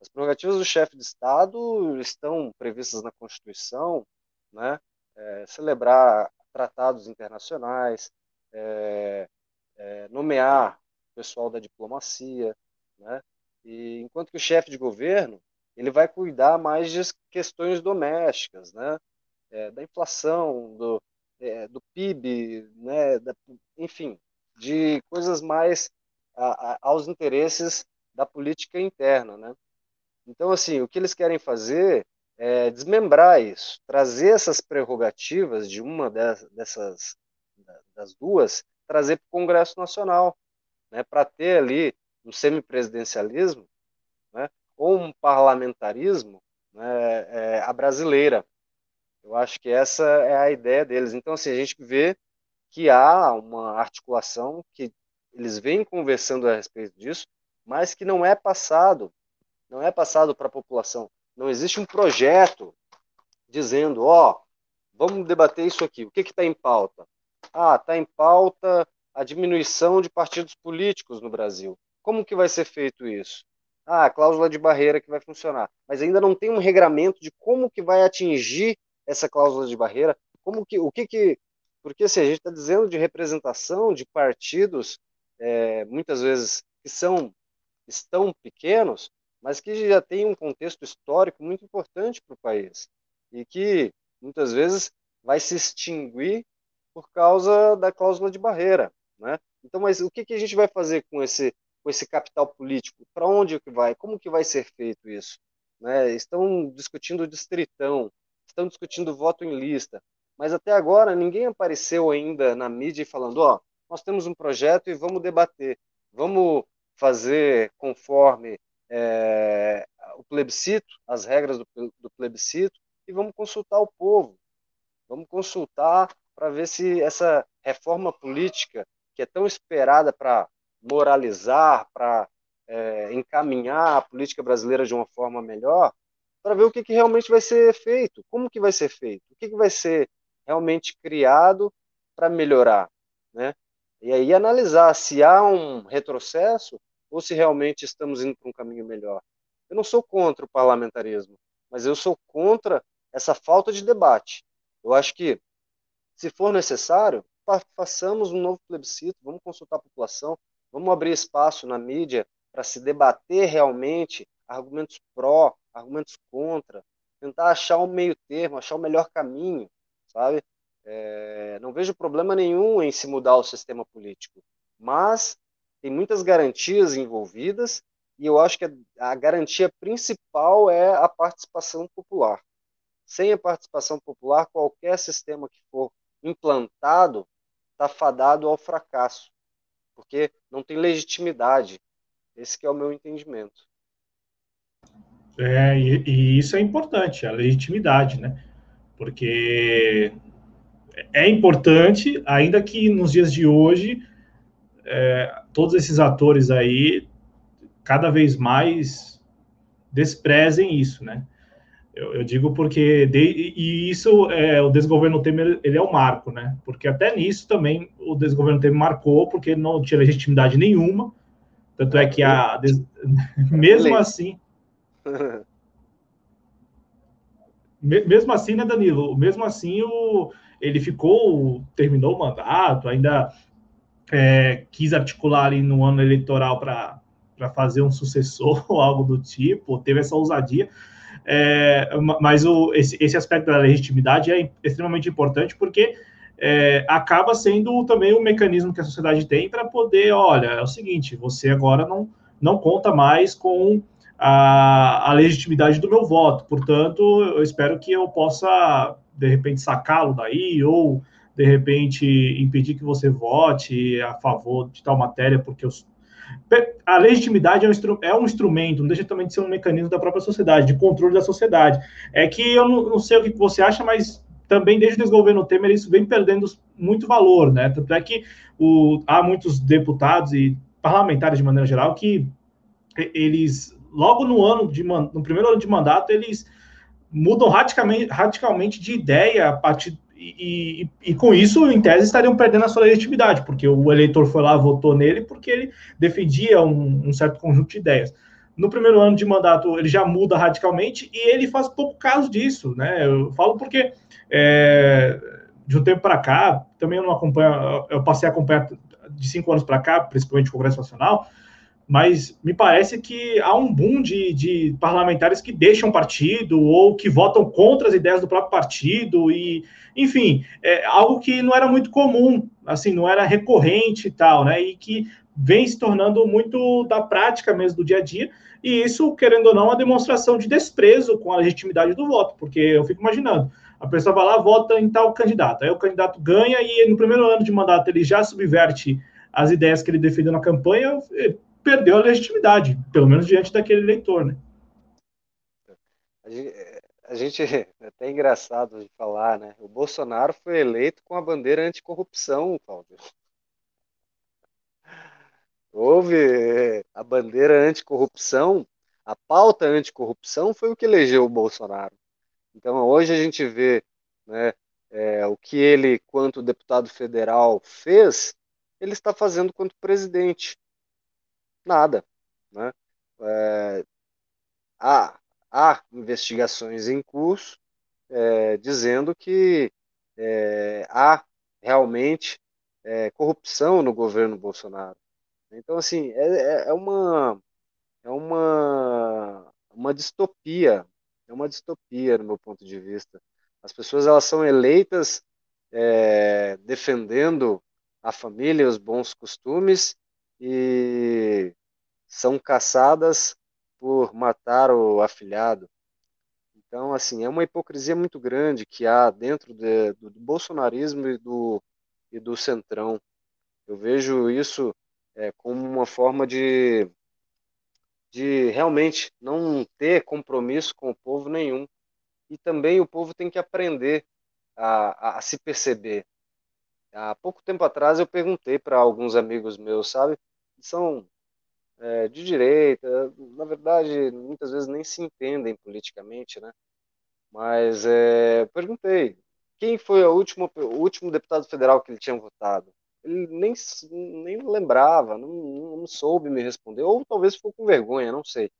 As prerrogativas do chefe de Estado estão previstas na Constituição, né? É, celebrar tratados internacionais, é, é, nomear pessoal da diplomacia, né? E enquanto que o chefe de governo ele vai cuidar mais de questões domésticas, né? É, da inflação, do, é, do PIB, né? Da, enfim, de coisas mais a, a, aos interesses da política interna, né? Então, assim, o que eles querem fazer é desmembrar isso, trazer essas prerrogativas de uma dessas das duas, trazer para o Congresso Nacional, né, para ter ali um semipresidencialismo, né, ou um parlamentarismo né, é, a brasileira. Eu acho que essa é a ideia deles. Então, assim, a gente vê que há uma articulação que eles vêm conversando a respeito disso, mas que não é passado, não é passado para a população. Não existe um projeto dizendo, ó, vamos debater isso aqui. O que está em pauta? Ah, está em pauta a diminuição de partidos políticos no Brasil. Como que vai ser feito isso? Ah, a cláusula de barreira que vai funcionar. Mas ainda não tem um regramento de como que vai atingir essa cláusula de barreira, como que, o que que, porque se assim, a gente está dizendo de representação de partidos, é, muitas vezes que são, estão pequenos, mas que já têm um contexto histórico muito importante para o país e que muitas vezes vai se extinguir por causa da cláusula de barreira, né? Então, mas o que, que a gente vai fazer com esse com esse capital político? Para onde que vai? Como que vai ser feito isso? Né? Estão discutindo o distritão, estão discutindo voto em lista, mas até agora ninguém apareceu ainda na mídia falando, ó, nós temos um projeto e vamos debater, vamos fazer conforme é, o plebiscito, as regras do, do plebiscito, e vamos consultar o povo, vamos consultar para ver se essa reforma política que é tão esperada para moralizar, para é, encaminhar a política brasileira de uma forma melhor, para ver o que, que, realmente vai ser feito, como que vai ser feito, o que, que vai ser realmente criado para melhorar, né? E aí analisar se há um retrocesso ou se realmente estamos indo para um caminho melhor. Eu não sou contra o parlamentarismo, mas eu sou contra essa falta de debate. Eu acho que, se for necessário, façamos um novo plebiscito, vamos consultar a população, vamos abrir espaço na mídia para se debater realmente argumentos pró, argumentos contra, tentar achar um meio termo, achar o melhor caminho, sabe? É, não vejo problema nenhum em se mudar o sistema político, mas tem muitas garantias envolvidas e eu acho que a, garantia principal é a participação popular. Sem a participação popular, qualquer sistema que for implantado está fadado ao fracasso, porque não tem legitimidade. Esse é o meu entendimento. É, e, e, isso é importante, a legitimidade, né? Porque é importante, ainda que nos dias de hoje, é, todos esses atores aí, cada vez mais desprezem isso, né? Eu, eu digo porque, de, e isso, é, o desgoverno Temer, ele é o marco, né? Porque até nisso também o desgoverno Temer marcou, porque não tinha legitimidade nenhuma, tanto é que a, des, [LAUGHS] mesmo assim, mesmo assim, né, Danilo? Mesmo assim, o, ele ficou, terminou o mandato, ainda é, quis articular ali no ano eleitoral para fazer um sucessor [LAUGHS] ou algo do tipo, teve essa ousadia. É, mas o, esse, esse aspecto da legitimidade é extremamente importante porque é, acaba sendo também um mecanismo que a sociedade tem para poder, olha, é o seguinte, você agora não, não conta mais com a, a legitimidade do meu voto. Portanto, eu espero que eu possa, de repente, sacá-lo daí, ou, de repente, impedir que você vote a favor de tal matéria, porque os, a legitimidade é um, é um, instrumento, não deixa também de ser um mecanismo da própria sociedade, de controle da sociedade. É que eu não, não sei o que você acha, mas também desde o desgoverno Temer isso vem perdendo muito valor, né? Tanto é que o, há muitos deputados e parlamentares de maneira geral que eles logo no ano de no primeiro ano de mandato, eles mudam radicalmente, radicalmente de ideia a partir e, e, com isso, em tese, estariam perdendo a sua legitimidade, porque o eleitor foi lá, votou nele, porque ele defendia um, um, certo conjunto de ideias. No primeiro ano de mandato, ele já muda radicalmente e ele faz pouco caso disso, né? Eu falo porque é, de um tempo para cá, também eu não acompanho, eu passei a acompanhar de cinco anos para cá, principalmente o Congresso Nacional, mas me parece que há um boom de, de parlamentares que deixam partido ou que votam contra as ideias do próprio partido e, enfim, é algo que não era muito comum, assim, não era recorrente e tal, né? E que vem se tornando muito da prática mesmo do dia a dia, e isso, querendo ou não, é uma demonstração de desprezo com a legitimidade do voto, porque eu fico imaginando, a pessoa vai lá, vota em tal candidato, aí o candidato ganha e no primeiro ano de mandato ele já subverte as ideias que ele defendeu na campanha, perdeu a legitimidade, pelo menos diante daquele eleitor, né? A gente é até engraçado de falar, né? O Bolsonaro foi eleito com a bandeira anticorrupção, Cláudio. Houve a bandeira anticorrupção, a pauta anticorrupção foi o que elegeu o Bolsonaro. Então hoje a gente vê né, é, o que ele, quanto deputado federal, fez, ele está fazendo quanto presidente. Nada. Né? É, há, há investigações em curso é, dizendo que é, há realmente é, corrupção no governo Bolsonaro. Então, assim, é, é, é uma, é uma, uma distopia, é uma distopia no meu ponto de vista. As pessoas elas são eleitas defendendo a família, os bons costumes e são caçadas por matar o afilhado. Então, assim, é uma hipocrisia muito grande que há dentro de, do, do, bolsonarismo e do, e do centrão. Eu vejo isso é, como uma forma de, de realmente não ter compromisso com o povo nenhum. E também o povo tem que aprender a, a, a se perceber. Há pouco tempo atrás eu perguntei para alguns amigos meus, sabe? São é, de direita, na verdade, muitas vezes nem se entendem politicamente, né? Mas é, perguntei, quem foi o último, o último deputado federal que ele tinha votado? Ele nem, nem lembrava, não, não soube me responder, ou talvez ficou com vergonha, não sei.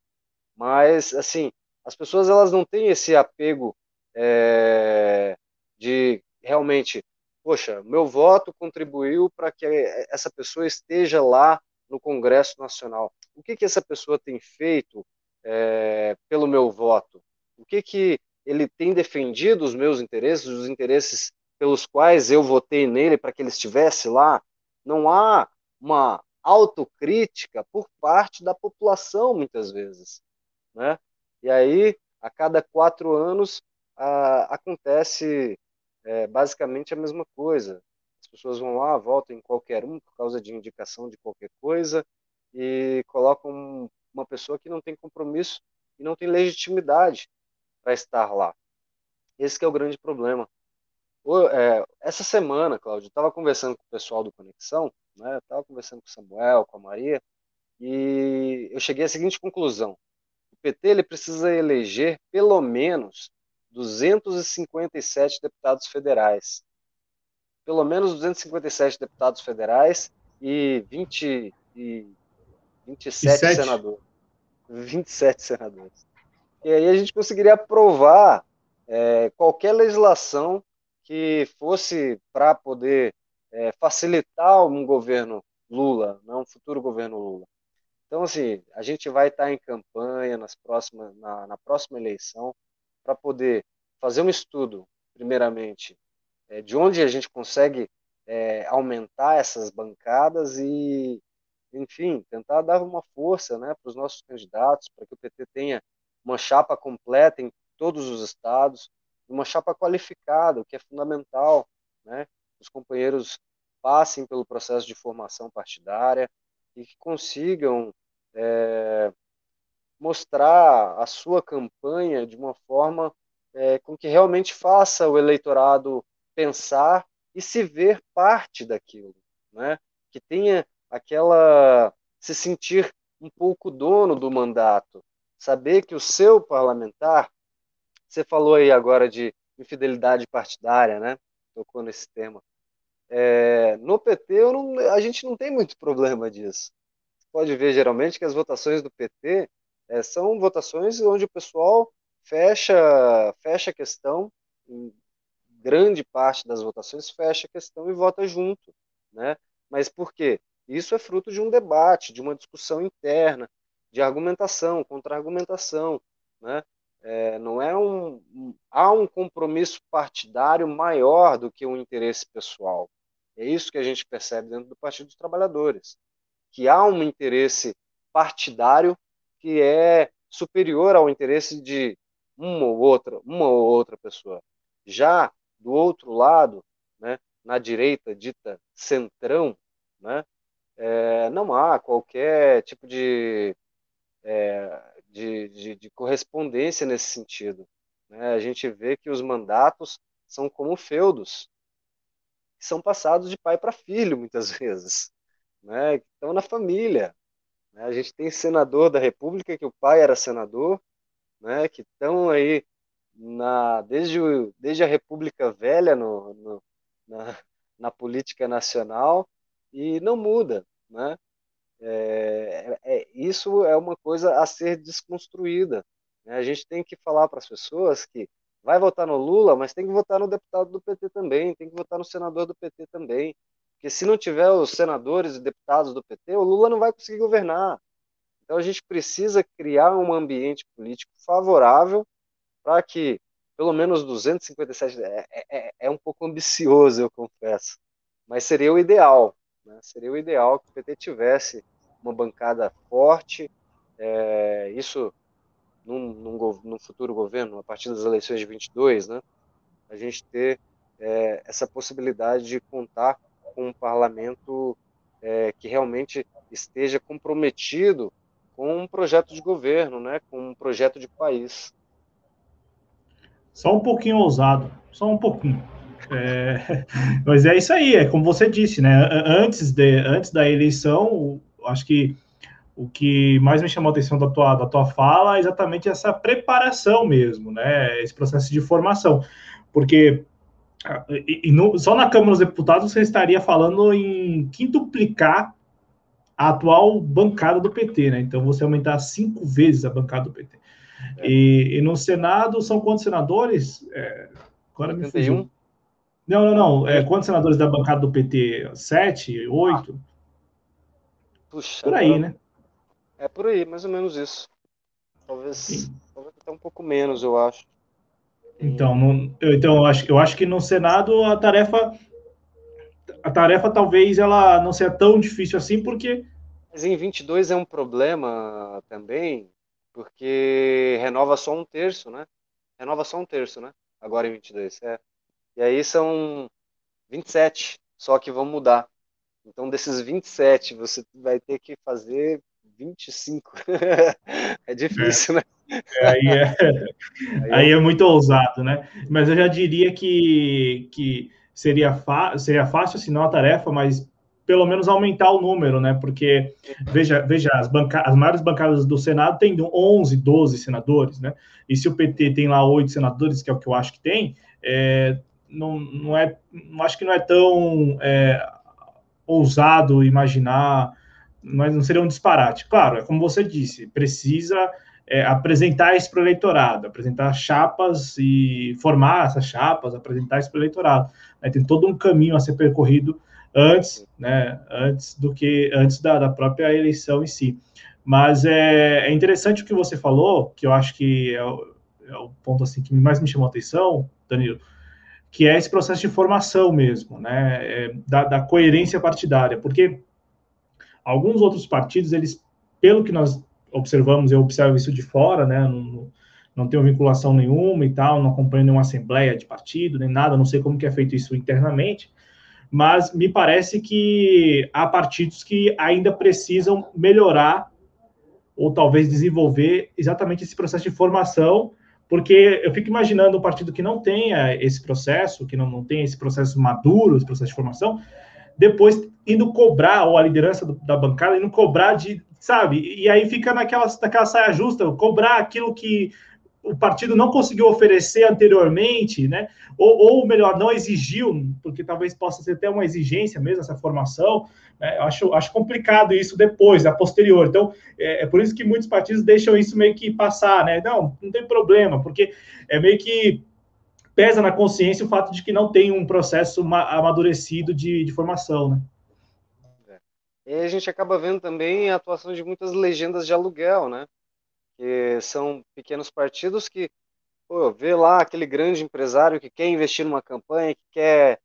Mas, assim, as pessoas elas não têm esse apego é, de realmente, poxa, meu voto contribuiu para que essa pessoa esteja lá no Congresso Nacional. O que, que essa pessoa tem feito é, pelo meu voto? O que, que ele tem defendido os meus interesses, os interesses pelos quais eu votei nele para que ele estivesse lá? Não há uma autocrítica por parte da população, muitas vezes. Né? E aí, a cada quatro anos, a, acontece é, basicamente a mesma coisa pessoas vão lá, votam em qualquer um por causa de indicação de qualquer coisa e colocam uma pessoa que não tem compromisso e não tem legitimidade para estar lá. Esse é o grande problema. É, essa semana, Cláudio, eu estava conversando com o pessoal do Conexão, né? Estava conversando com o Samuel, com a Maria, e eu cheguei à seguinte conclusão: o PT ele precisa eleger pelo menos 257 deputados federais pelo menos 257 deputados federais e 20 e 27 27. senadores. 27 senadores. E aí a gente conseguiria aprovar é, qualquer legislação que fosse para poder é, facilitar um governo Lula, não um futuro governo Lula. Então, assim, a gente vai estar em campanha nas próximas, na, na próxima eleição para poder fazer um estudo, primeiramente, é, de onde a gente consegue é, aumentar essas bancadas e, enfim, tentar dar uma força né, para os nossos candidatos, para que o PT tenha uma chapa completa em todos os estados, uma chapa qualificada, o que é fundamental, né? Os companheiros passem pelo processo de formação partidária e que consigam é, mostrar a sua campanha de uma forma é, com que realmente faça o eleitorado pensar e se ver parte daquilo, né? Que tenha aquela se sentir um pouco dono do mandato, saber que o seu parlamentar, você falou aí agora de infidelidade partidária, né? Tocou nesse tema. É, no PT, não, a gente não tem muito problema disso. Você pode ver geralmente que as votações do PT é, são votações onde o pessoal fecha, fecha a questão grande parte das votações fecha a questão e vota junto, né? Mas por quê? Isso é fruto de um debate, de uma discussão interna, de argumentação, contra-argumentação, né? É, não é um, um, há um compromisso partidário maior do que um interesse pessoal. É isso que a gente percebe dentro do Partido dos Trabalhadores, que há um interesse partidário que é superior ao interesse de uma ou outra, uma ou outra pessoa. Já do outro lado, né, na direita dita centrão, né, é, não há qualquer tipo de, é, de, de, de, correspondência nesse sentido. Né? A gente vê que os mandatos são como feudos, que são passados de pai para filho, muitas [LAUGHS] vezes, né? que estão na família. Né? A gente tem senador da República, que o pai era senador, né? que estão aí na, desde, o, desde a República Velha no, no na, na política nacional e não muda. Né? É, é, isso é uma coisa a ser desconstruída. Né? A gente tem que falar para as pessoas que vai votar no Lula, mas tem que votar no deputado do PT também, tem que votar no senador do PT também. Porque se não tiver os senadores e deputados do PT, o Lula não vai conseguir governar. Então a gente precisa criar um ambiente político favorável para que pelo menos 257 é, é, é, é, um pouco ambicioso, eu confesso, mas seria o ideal. Né? Seria o ideal que o PT tivesse uma bancada forte, é, isso num, num, num, futuro governo, a partir das eleições de 22, né? a gente ter é, essa possibilidade de contar com um parlamento é, que realmente esteja comprometido com um projeto de governo, né, com um projeto de país. Só um pouquinho ousado, só um pouquinho. É, [LAUGHS] mas é isso aí, é como você disse, né? Antes, de, antes da eleição, acho que o que mais me chamou a atenção da tua, da tua fala é exatamente essa preparação mesmo, né? Esse processo de formação. Porque e, e no, só na Câmara dos Deputados você estaria falando em quintuplicar a atual bancada do PT, né? Então você aumentar cinco vezes a bancada do PT. É. E, e, no Senado são quantos senadores? É, agora 81? me fugiu. Não, não, não. É, quantos senadores da bancada do PT? Sete? Oito? Puxa, por aí, né? É por aí, mais ou menos isso. Talvez, talvez até um pouco menos, eu acho. Então, não, eu, então eu, acho, eu acho que no Senado a tarefa a tarefa talvez ela não seja tão difícil assim, porque. Mas em 22 é um problema também, porque renova só um terço, né? Renova só um terço, né? Agora em 22, é. E aí são 27, só que vão mudar. Então, desses 27, você vai ter que fazer 25. [LAUGHS] é difícil, é. né? É, aí, é, [LAUGHS] aí é muito ousado, né? Mas eu já diria que, que seria, seria fácil, se não a tarefa, mas pelo menos aumentar o número, né? Porque, veja, veja as, banca as maiores bancadas do Senado têm 11, 12 senadores, né? E se o PT tem lá oito senadores, que é o que eu acho que tem, é, não, não é, não acho que não é tão é, ousado imaginar, mas não seria um disparate. Claro, é como você disse, precisa é, apresentar isso para o eleitorado, apresentar chapas e formar essas chapas, apresentar isso para o eleitorado. Né? Tem todo um caminho a ser percorrido antes, né, antes do que antes da, da própria eleição em si. Mas é, é, interessante o que você falou, que eu acho que é o, é o ponto assim que mais me chamou a atenção, Danilo, que é esse processo de formação mesmo, né, é, da, da coerência partidária, porque alguns outros partidos, eles, pelo que nós observamos, eu observo isso de fora, né, não, não tenho vinculação nenhuma e tal, não acompanho nenhuma assembleia de partido, nem nada, não sei como que é feito isso internamente, mas me parece que há partidos que ainda precisam melhorar ou talvez desenvolver exatamente esse processo de formação, porque eu fico imaginando um partido que não tenha esse processo, que não, não tenha esse processo maduro, esse processo de formação, depois indo cobrar, ou a liderança do, da bancada, indo cobrar de, sabe, e aí fica naquela, naquela saia justa, cobrar aquilo que o partido não conseguiu oferecer anteriormente, né? Ou, ou, melhor, não exigiu, porque talvez possa ser até uma exigência mesmo essa formação. Né? Eu acho, acho complicado isso depois, a posterior. Então, é, é, por isso que muitos partidos deixam isso meio que passar, né? Não, não tem problema, porque é meio que pesa na consciência o fato de que não tem um processo amadurecido de, de formação, né? É. E a gente acaba vendo também a atuação de muitas legendas de aluguel, né? Que são pequenos partidos que pô, vê lá aquele grande empresário que quer investir numa campanha, que quer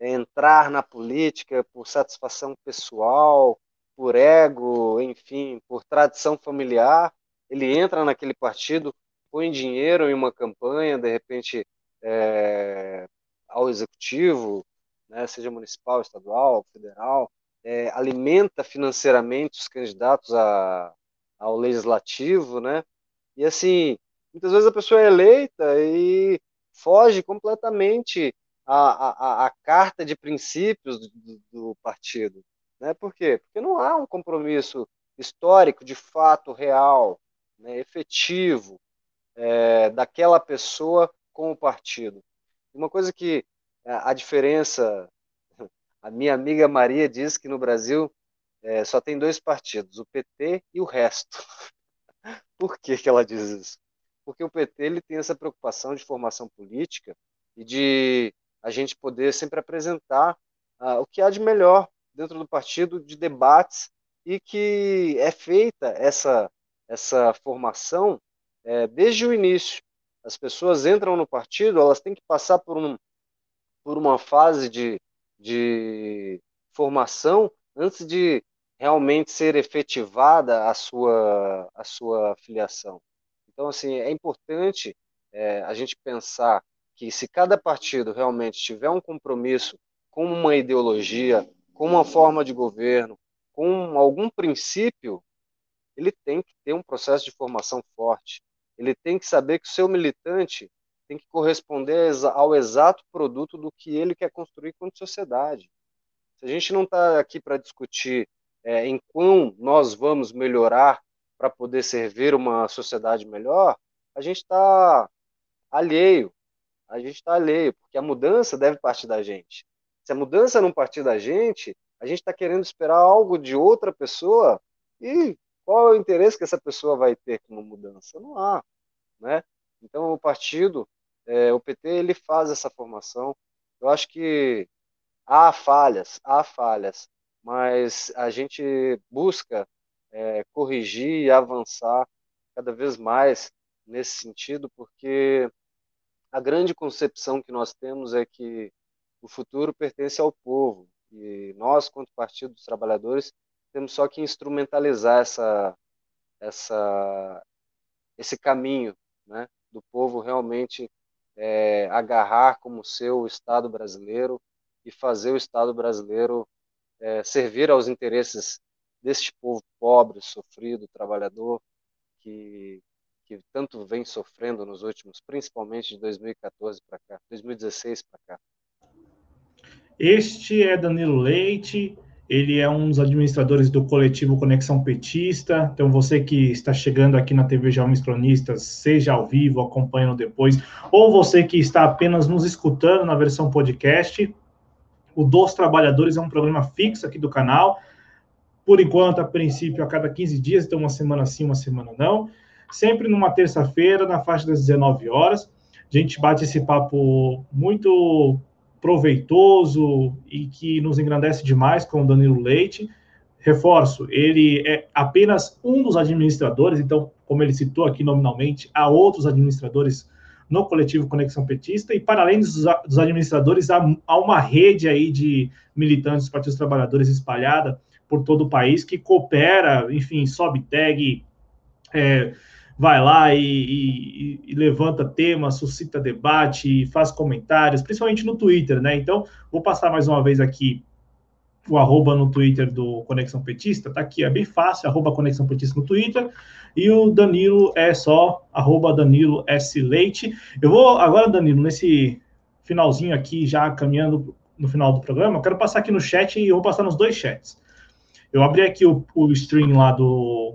entrar na política por satisfação pessoal, por ego, enfim, por tradição familiar, ele entra naquele partido, põe dinheiro em uma campanha, de repente é, ao executivo, né, seja municipal, estadual, federal, é, alimenta financeiramente os candidatos a, ao legislativo, né? E assim, muitas vezes a pessoa é eleita e foge completamente a, a carta de princípios do, do partido. Né? Por quê? Porque não há um compromisso histórico, de fato, real, né, efetivo, é, daquela pessoa com o partido. Uma coisa que a diferença, [LAUGHS] a minha amiga Maria diz que no Brasil é, só tem dois partidos, o PT e o resto. [LAUGHS] Por que, que ela diz isso? Porque o PT ele tem essa preocupação de formação política e de a gente poder sempre apresentar uh, o que há de melhor dentro do partido, de debates, e que é feita essa, essa formação é, desde o início. As pessoas entram no partido, elas têm que passar por, um, por uma fase de, de formação antes de realmente ser efetivada a sua, a sua filiação. Então, assim, é importante é, a gente pensar que se cada partido realmente tiver um compromisso com uma ideologia, com uma forma de governo, com algum princípio, ele tem que ter um processo de formação forte. Ele tem que saber que o seu militante tem que corresponder ao exato produto do que ele quer construir como sociedade. Se a gente não está aqui para discutir é, em quão nós vamos melhorar para poder servir uma sociedade melhor, a gente está alheio. A gente está alheio, porque a mudança deve partir da gente. Se a mudança não partir da gente, a gente está querendo esperar algo de outra pessoa e qual é o interesse que essa pessoa vai ter com uma mudança? Não há, né? Então o partido, é, o PT, ele faz essa formação. Eu acho que há falhas, há falhas, mas a gente busca é, corrigir e avançar cada vez mais nesse sentido, porque a grande concepção que nós temos é que o futuro pertence ao povo. E nós, quanto Partido dos Trabalhadores, temos só que instrumentalizar essa, essa, esse caminho né, do povo realmente é, agarrar como seu o Estado brasileiro e fazer o Estado brasileiro é, servir aos interesses deste povo pobre, sofrido, trabalhador, que, que tanto vem sofrendo nos últimos, principalmente de 2014 para cá, 2016 para cá. Este é Danilo Leite, ele é um dos administradores do coletivo Conexão Petista. Então, você que está chegando aqui na TV Jovens Cronistas, seja ao vivo, acompanhando depois, ou você que está apenas nos escutando na versão podcast, o Dos Trabalhadores é um programa fixo aqui do canal. Por enquanto, a princípio, a cada 15 dias, então uma semana sim, uma semana não. Sempre numa terça-feira, na faixa das 19 horas. A gente bate esse papo muito proveitoso e que nos engrandece demais com o Danilo Leite. Reforço, ele é apenas um dos administradores, então, como ele citou aqui nominalmente, há outros administradores no coletivo Conexão Petista, e para além dos, dos administradores, há, há, uma rede aí de militantes dos partidos trabalhadores espalhada por todo o país que coopera, enfim, sobe tag, é, vai lá e, e, e, levanta temas, suscita debate, faz comentários, principalmente no Twitter, né? Então, vou passar mais uma vez aqui o arroba no Twitter do Conexão Petista, tá aqui, é bem fácil, arroba Conexão Petista no Twitter, e o Danilo é só arroba Danilo S. Leite. Eu vou agora, Danilo, nesse finalzinho aqui, já caminhando no final do programa, eu quero passar aqui no chat e eu vou passar nos dois chats. Eu abri aqui o, o stream lá do,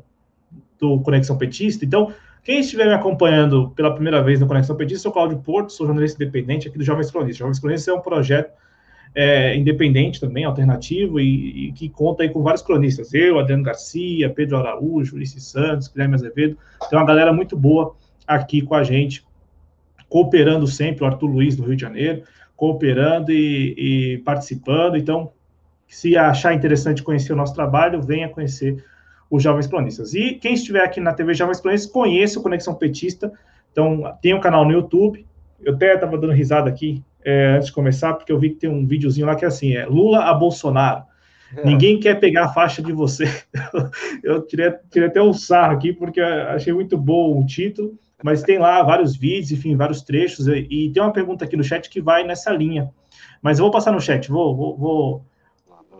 do Conexão Petista, então, quem estiver me acompanhando pela primeira vez no Conexão Petista, sou Cláudio Porto, sou jornalista independente aqui do Jovens Cronistas. Jovens Cronistas é um projeto é, independente também, alternativo, e, e, que conta aí com vários cronistas. Eu, Adriano Garcia, Pedro Araújo, Ulisses Santos, Guilherme Azevedo. Tem uma galera muito boa aqui com a gente, cooperando sempre, o Arthur Luiz, do Rio de Janeiro, cooperando e, e participando. Então, se achar interessante conhecer o nosso trabalho, venha conhecer os Jovens Cronistas. E quem estiver aqui na TV Jovens Cronistas, conheça o Conexão Petista. Então, tem um canal no YouTube. Eu até estava dando risada aqui é, antes de começar, porque eu vi que tem um videozinho lá que é assim, é Lula a Bolsonaro. É. Ninguém quer pegar a faixa de você. [LAUGHS] eu tirei, tirei até um sarro aqui, porque achei muito bom o título, mas tem lá vários vídeos, enfim, vários trechos, e, e, tem uma pergunta aqui no chat que vai nessa linha. Mas eu vou passar no chat, vou, vou, vou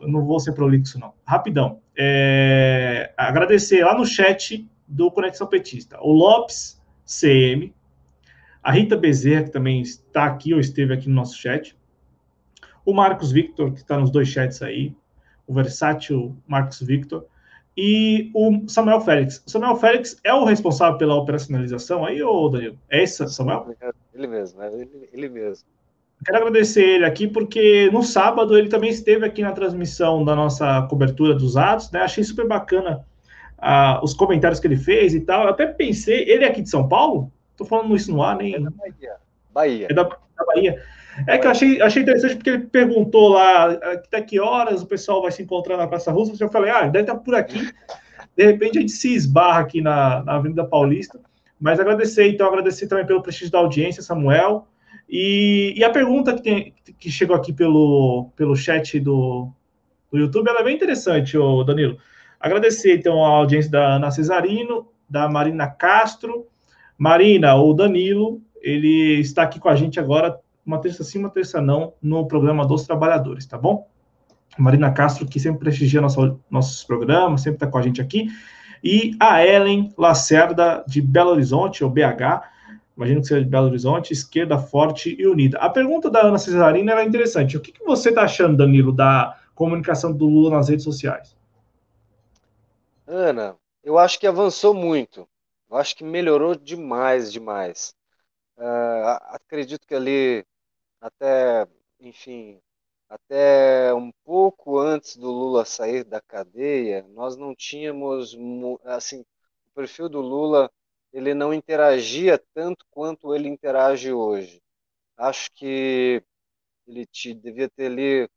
não vou ser prolixo, não. Rapidão. É, agradecer lá no chat do Conexão Petista. O Lopes CM, a Rita Bezerra, que também está aqui ou esteve aqui no nosso chat, o Marcos Victor, que está nos dois chats aí, o versátil Marcos Victor, e o Samuel Félix. O Samuel Félix é o responsável pela operacionalização aí, ou Danilo? É esse, Samuel? Ele mesmo, é ele, ele mesmo. Quero agradecer ele aqui, porque no sábado ele também esteve aqui na transmissão da nossa cobertura dos atos, né? Achei super bacana uh, os comentários que ele fez e tal. Eu até pensei, ele é aqui de São Paulo? Tô falando isso no ar, nem. É da Bahia. Bahia. É da, da Bahia. É que eu achei, achei interessante porque ele perguntou lá até que horas o pessoal vai se encontrar na Praça Russa. Eu falei, ah, deve estar por aqui. De repente a gente se esbarra aqui na, na Avenida Paulista. Mas agradecer, então, agradecer também pelo prestígio da audiência, Samuel. E, e a pergunta que, tem, que chegou aqui pelo, pelo chat do, do YouTube, ela é bem interessante, ô Danilo. Agradecer, então, a audiência da Ana Cesarino, da Marina Castro. Marina, o Danilo, ele está aqui com a gente agora, uma terça sim, uma terça não, no programa dos trabalhadores, tá bom? Marina Castro, que sempre prestigia nosso, nossos programas, sempre está com a gente aqui. E a Ellen Lacerda, de Belo Horizonte, ou BH, imagino que seja de Belo Horizonte, esquerda forte e unida. A pergunta da Ana Cesarina era interessante. O que, que você está achando, Danilo, da comunicação do Lula nas redes sociais? Ana, eu acho que avançou muito. Eu acho que melhorou demais, demais. Uh, acredito que ali, até, enfim, até um pouco antes do Lula sair da cadeia, nós não tínhamos, assim, o perfil do Lula ele não interagia tanto quanto ele interage hoje. Acho que ele te, devia ter ali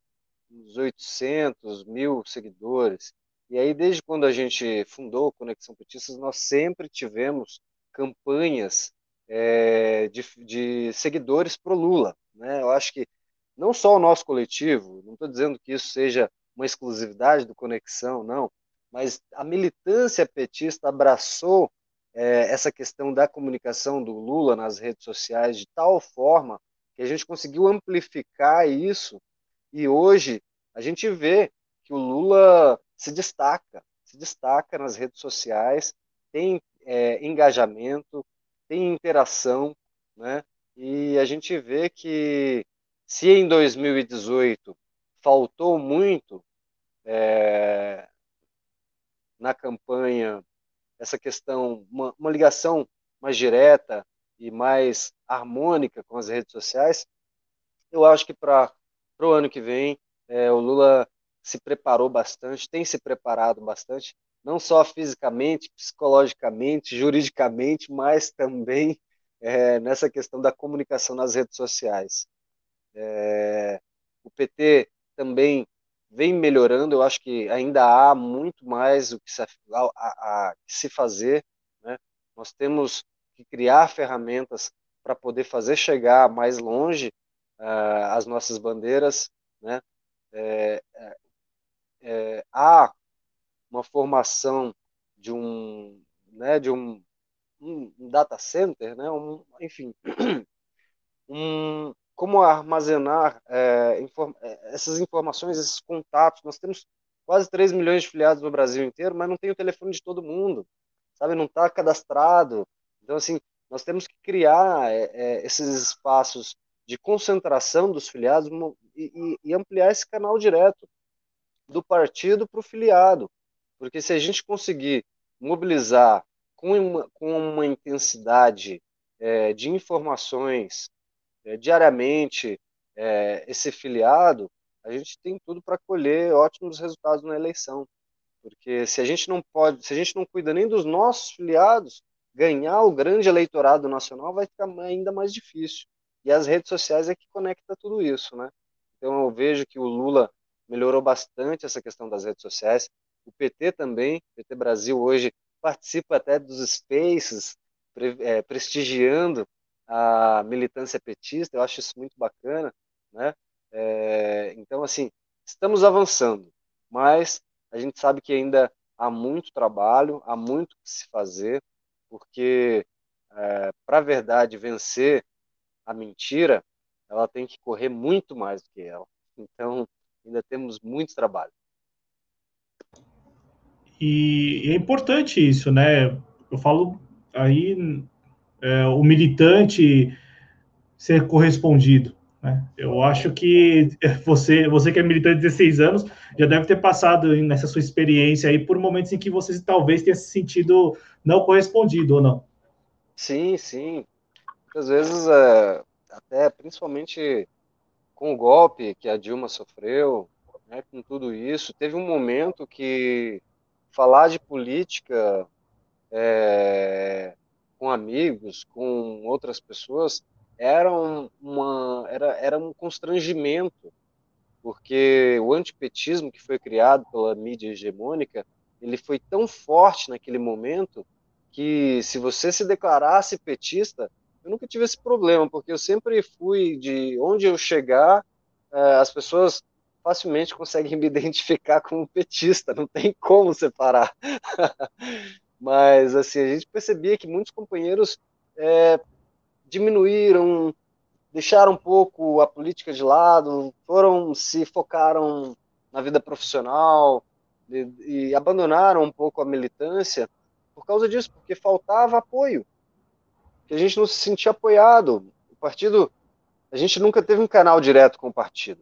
uns 800 mil seguidores. E aí, desde quando a gente fundou Conexão Petistas, nós sempre tivemos campanhas é, de, de, seguidores pro Lula. Né? Eu acho que não só o nosso coletivo, não estou dizendo que isso seja uma exclusividade do Conexão, não, mas a militância petista abraçou é, essa questão da comunicação do Lula nas redes sociais de tal forma que a gente conseguiu amplificar isso e hoje a gente vê que o Lula se destaca, se destaca nas redes sociais, tem é, engajamento, tem interação, né? E a gente vê que se em 2018 faltou muito é, na campanha essa questão, uma, uma ligação mais direta e mais harmônica com as redes sociais, eu acho que para o ano que vem é, o Lula se preparou bastante, tem se preparado bastante, não só fisicamente, psicologicamente, juridicamente, mas também é, [LAUGHS] nessa questão da comunicação nas redes sociais. É, o PT também vem melhorando, eu acho que ainda há muito mais o que se, a, a, a se fazer. Né? Nós temos que criar ferramentas para poder fazer chegar mais longe uh, as nossas bandeiras. Né? É, é, há uma formação de um, né, de um, um data center, né, um, enfim, [CLEARS THROAT] um, como armazenar é, inform é, essas informações, esses contatos. Nós temos quase 3 milhões de filiados no Brasil inteiro, mas não tem o telefone de todo mundo, sabe? Não está cadastrado. Então, assim, nós temos que criar é, é, esses espaços de concentração dos filiados e, e, e ampliar esse canal direto do partido para o filiado. Porque se a gente conseguir mobilizar com uma, com uma intensidade é, de informações é, diariamente é, esse filiado, a gente tem tudo para colher ótimos resultados na eleição. Porque se a gente não pode, se a gente não cuida nem dos nossos filiados, ganhar o grande eleitorado nacional vai ficar ainda mais difícil. E as redes sociais é que conecta tudo isso, né? Então eu vejo que o Lula melhorou bastante essa questão das redes sociais. O PT também, o PT Brasil hoje participa até dos spaces, é, prestigiando a militância petista, eu acho isso muito bacana, né? É, então, assim, estamos avançando, mas a gente sabe que ainda há muito trabalho, há muito que se fazer, porque é, para a verdade vencer a mentira, ela tem que correr muito mais do que ela. Então, ainda temos muito trabalho. E é importante isso, né? Eu falo aí é, o militante ser correspondido. Né? Eu acho que [LAUGHS] você, você que é militante de 16 anos, já deve ter passado nessa sua experiência aí por momentos em que você talvez tenha se sentido não correspondido ou não. Sim, sim. Às vezes, é, até principalmente com o golpe que a Dilma sofreu, né, com tudo isso, teve um momento que falar de política é, com amigos, com outras pessoas, era, uma, era, era um constrangimento, porque o antipetismo que foi criado pela mídia hegemônica, ele foi tão forte naquele momento que se você se declarasse petista, eu nunca tive esse problema, porque eu sempre fui de onde eu chegar, eh, as pessoas facilmente conseguem me [LAUGHS] identificar como petista, não tem como separar. [LAUGHS] Mas assim, a gente percebia que muitos companheiros é, diminuíram, deixaram um pouco a política de lado, foram se focaram na vida profissional e, e abandonaram um pouco a militância por causa disso, porque faltava apoio, que a gente não se sentia apoiado. O partido, a gente nunca teve um canal direto com o partido.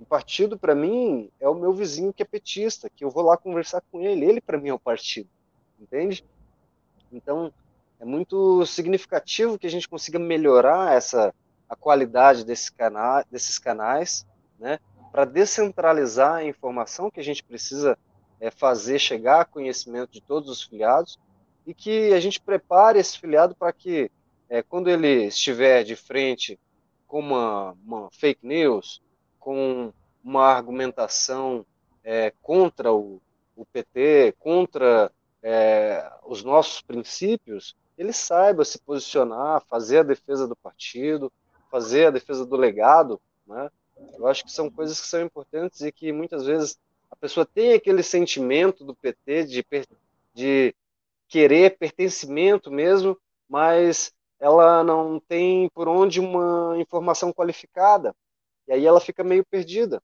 O partido, para mim, é o meu vizinho que é petista, que eu vou lá conversar com ele. Ele, para mim, é o partido. Entende? Então, é muito significativo que a gente consiga melhorar essa a qualidade desse cana desses canais, né, para descentralizar a informação que a gente precisa é, fazer chegar a conhecimento de todos os filiados e que a gente prepare esse filiado para que, é, quando ele estiver de frente com uma, uma fake news, com uma argumentação é, contra o, o, PT, contra é, os nossos princípios, ele saiba se posicionar, fazer a defesa do partido, fazer a defesa do legado, né? Eu acho que são coisas que são importantes e que muitas vezes a pessoa tem aquele sentimento do PT de, de querer pertencimento mesmo, mas ela não tem por onde uma informação qualificada. E aí ela fica meio perdida.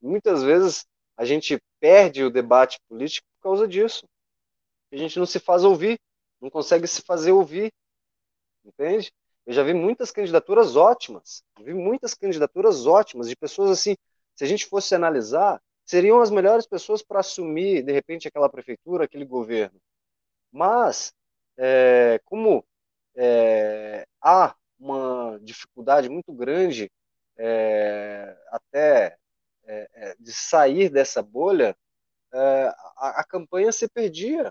Muitas vezes a gente perde o debate político por causa disso. A gente não se faz ouvir não consegue se fazer ouvir, entende? Eu já vi muitas candidaturas ótimas, vi muitas candidaturas ótimas de pessoas assim, se a gente fosse analisar, seriam as melhores pessoas para assumir, de repente, aquela prefeitura, aquele governo. Mas, é, como é, há uma dificuldade muito grande é, até de sair dessa bolha, a, a campanha se perdia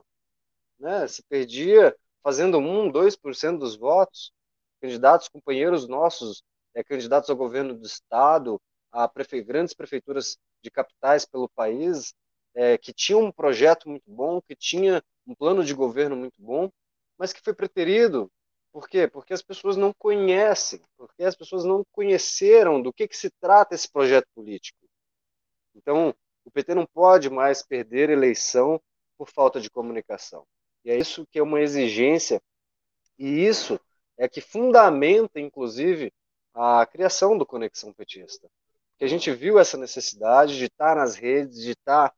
né? Se perdia fazendo 1, 2% dos votos. Candidatos, companheiros nossos, candidatos ao governo do estado, a prefe... grandes prefeituras de capitais pelo país, é, que tinham um projeto muito bom, que tinha um plano de governo muito bom, mas que foi preterido. Por quê? Porque as pessoas não conhecem, porque as pessoas não conheceram do que, que se trata esse projeto político. Então, o PT não pode mais perder eleição por falta de comunicação. E é isso que é uma exigência, e isso é que fundamenta, inclusive, a criação do Conexão Petista. Que a gente viu essa necessidade de estar nas redes, de estar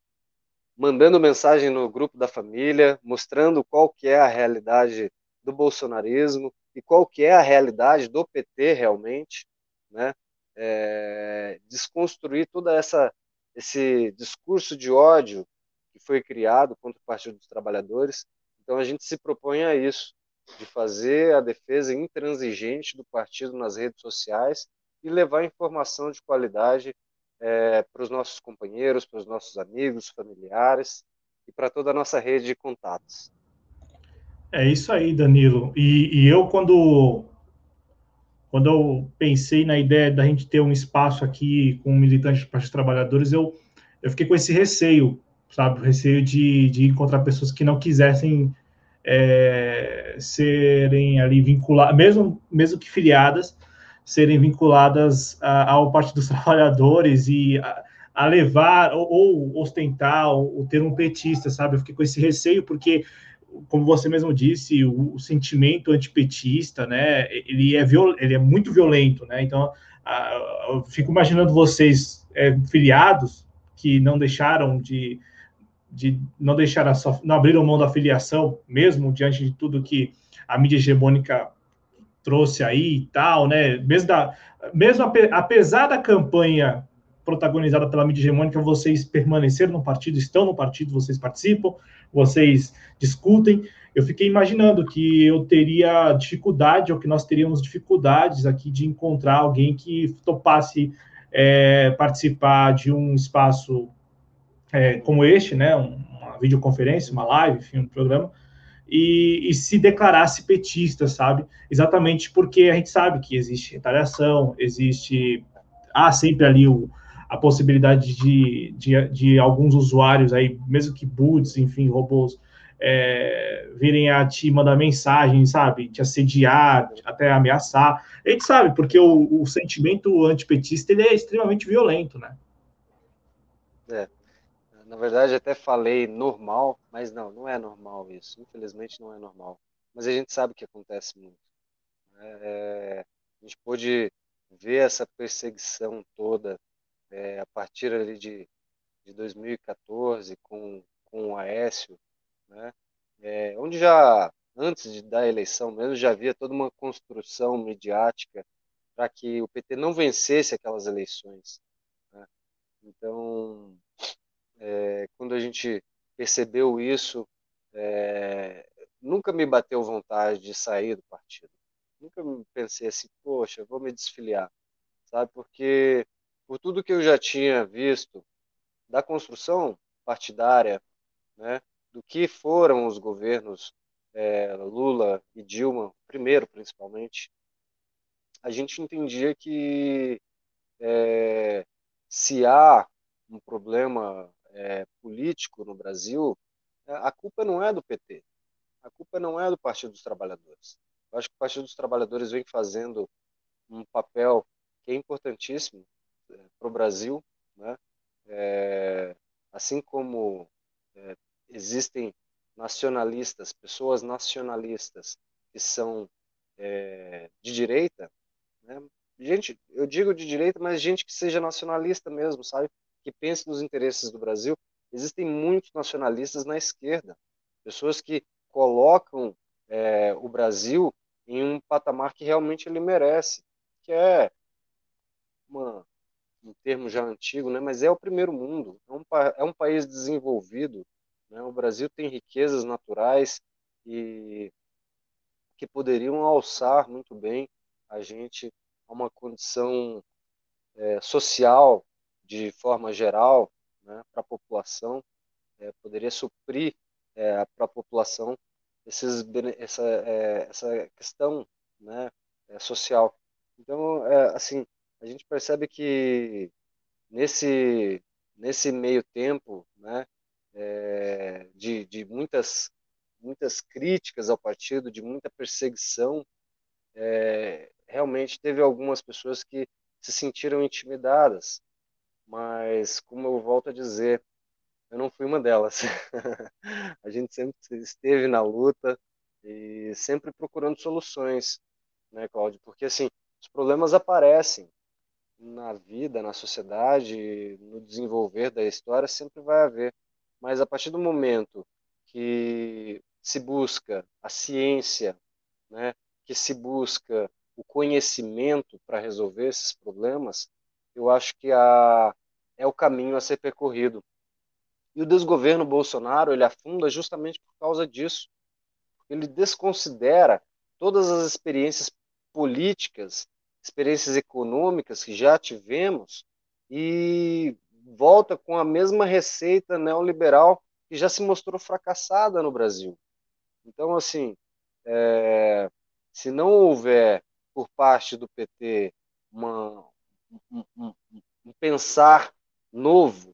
mandando mensagem no grupo da família, mostrando qual que é a realidade do bolsonarismo e qual que é a realidade do PT realmente, né? É, desconstruir toda essa esse discurso de ódio que foi criado contra o Partido dos Trabalhadores então a gente se propõe a isso, de fazer a defesa intransigente do partido nas redes sociais e levar informação de qualidade é, para os nossos companheiros, para os nossos amigos, familiares e para toda a nossa rede de contatos. É isso aí, Danilo. E, e eu, quando, quando eu pensei na ideia da gente ter um espaço aqui com militantes para os trabalhadores, eu, eu fiquei com esse receio, sabe? O receio de, de encontrar pessoas que não quisessem é, serem ali vinculadas, mesmo, mesmo que filiadas, serem vinculadas ao Partido dos [LAUGHS] Trabalhadores e a, a levar ou, ou ostentar o, termo petista, sabe? Eu fiquei com esse receio porque, como você mesmo disse, o, o sentimento antipetista, né? Ele é, viol, ele é muito violento, né? Então, eu fico imaginando vocês é, filiados que não deixaram de de não deixar a sua, não abrir mão da filiação, mesmo diante de tudo que a mídia hegemônica trouxe aí e tal, né? Mesmo, da, mesmo apesar da campanha protagonizada pela mídia hegemônica, vocês permaneceram no partido, estão no partido, vocês participam, vocês discutem. Eu fiquei imaginando que eu teria dificuldade, ou que nós teríamos dificuldades aqui de encontrar alguém que topasse é, participar de um espaço é, como este, né, uma videoconferência, uma live, enfim, um programa, e, e, se declarasse petista, sabe? Exatamente porque a gente sabe que existe retaliação, existe há sempre ali o, a possibilidade de, de, de, alguns usuários aí, mesmo que boots, enfim, robôs, é, virem a te mandar mensagem, sabe? Te assediar, até ameaçar. A gente sabe, porque o, o sentimento antipetista ele é extremamente violento, né? É. Na verdade, até falei normal, mas não, não é normal isso. Infelizmente, não é normal. Mas a gente sabe que acontece muito. É, a gente pôde ver essa perseguição toda é, a partir ali de, de 2014 com, com o Aécio, né? É, onde já, antes de, da eleição mesmo, já havia toda uma construção midiática para que o PT não vencesse aquelas eleições. Né? Então, é, quando a gente percebeu isso, é, nunca me bateu vontade de sair do partido. Nunca pensei assim, poxa, vou me desfiliar, sabe? Porque por tudo que eu já tinha visto da construção partidária, né, do que foram os governos é, Lula e Dilma, primeiro principalmente, a gente entendia que é, se há um problema é, político no Brasil, é, a culpa não é do PT, a culpa não é do Partido dos Trabalhadores. Eu acho que o Partido dos Trabalhadores vem fazendo um papel que é importantíssimo é, para o Brasil, né? É, assim como é, existem nacionalistas, pessoas nacionalistas que são é, de direita, né? gente, eu digo de direita, mas gente que seja nacionalista mesmo, sabe? Que pense nos interesses do Brasil, existem muitos nacionalistas na esquerda, pessoas que colocam é, o Brasil em um patamar que realmente ele merece, que é uma, um termo já antigo, né, mas é o primeiro mundo, é um, é um país desenvolvido, né, o Brasil tem riquezas naturais e que poderiam alçar muito bem a gente a uma condição é, social de forma geral, né, para a população, é, poderia suprir é, para a população esses, essa, é, essa questão né, é, social. Então, é, assim, a gente percebe que nesse, nesse meio tempo né, é, de, de muitas, muitas críticas ao partido, de muita perseguição, realmente teve algumas pessoas que se sentiram intimidadas, mas como eu volto a dizer, eu não fui uma delas. [LAUGHS] a gente sempre esteve na luta e sempre procurando soluções, né, Cláudio? Porque assim, os problemas aparecem na vida, na sociedade, no desenvolver da história, sempre vai haver. Mas a partir do momento que se busca a ciência, né, que se busca o conhecimento para resolver esses problemas, eu acho que a, é o caminho a ser percorrido. E o desgoverno Bolsonaro ele afunda justamente por causa disso. Ele desconsidera todas as experiências políticas, experiências econômicas que já tivemos e volta com a mesma receita neoliberal que já se mostrou fracassada no Brasil. Então, assim, é, se não houver por parte do PT uma, um, um, um pensar novo,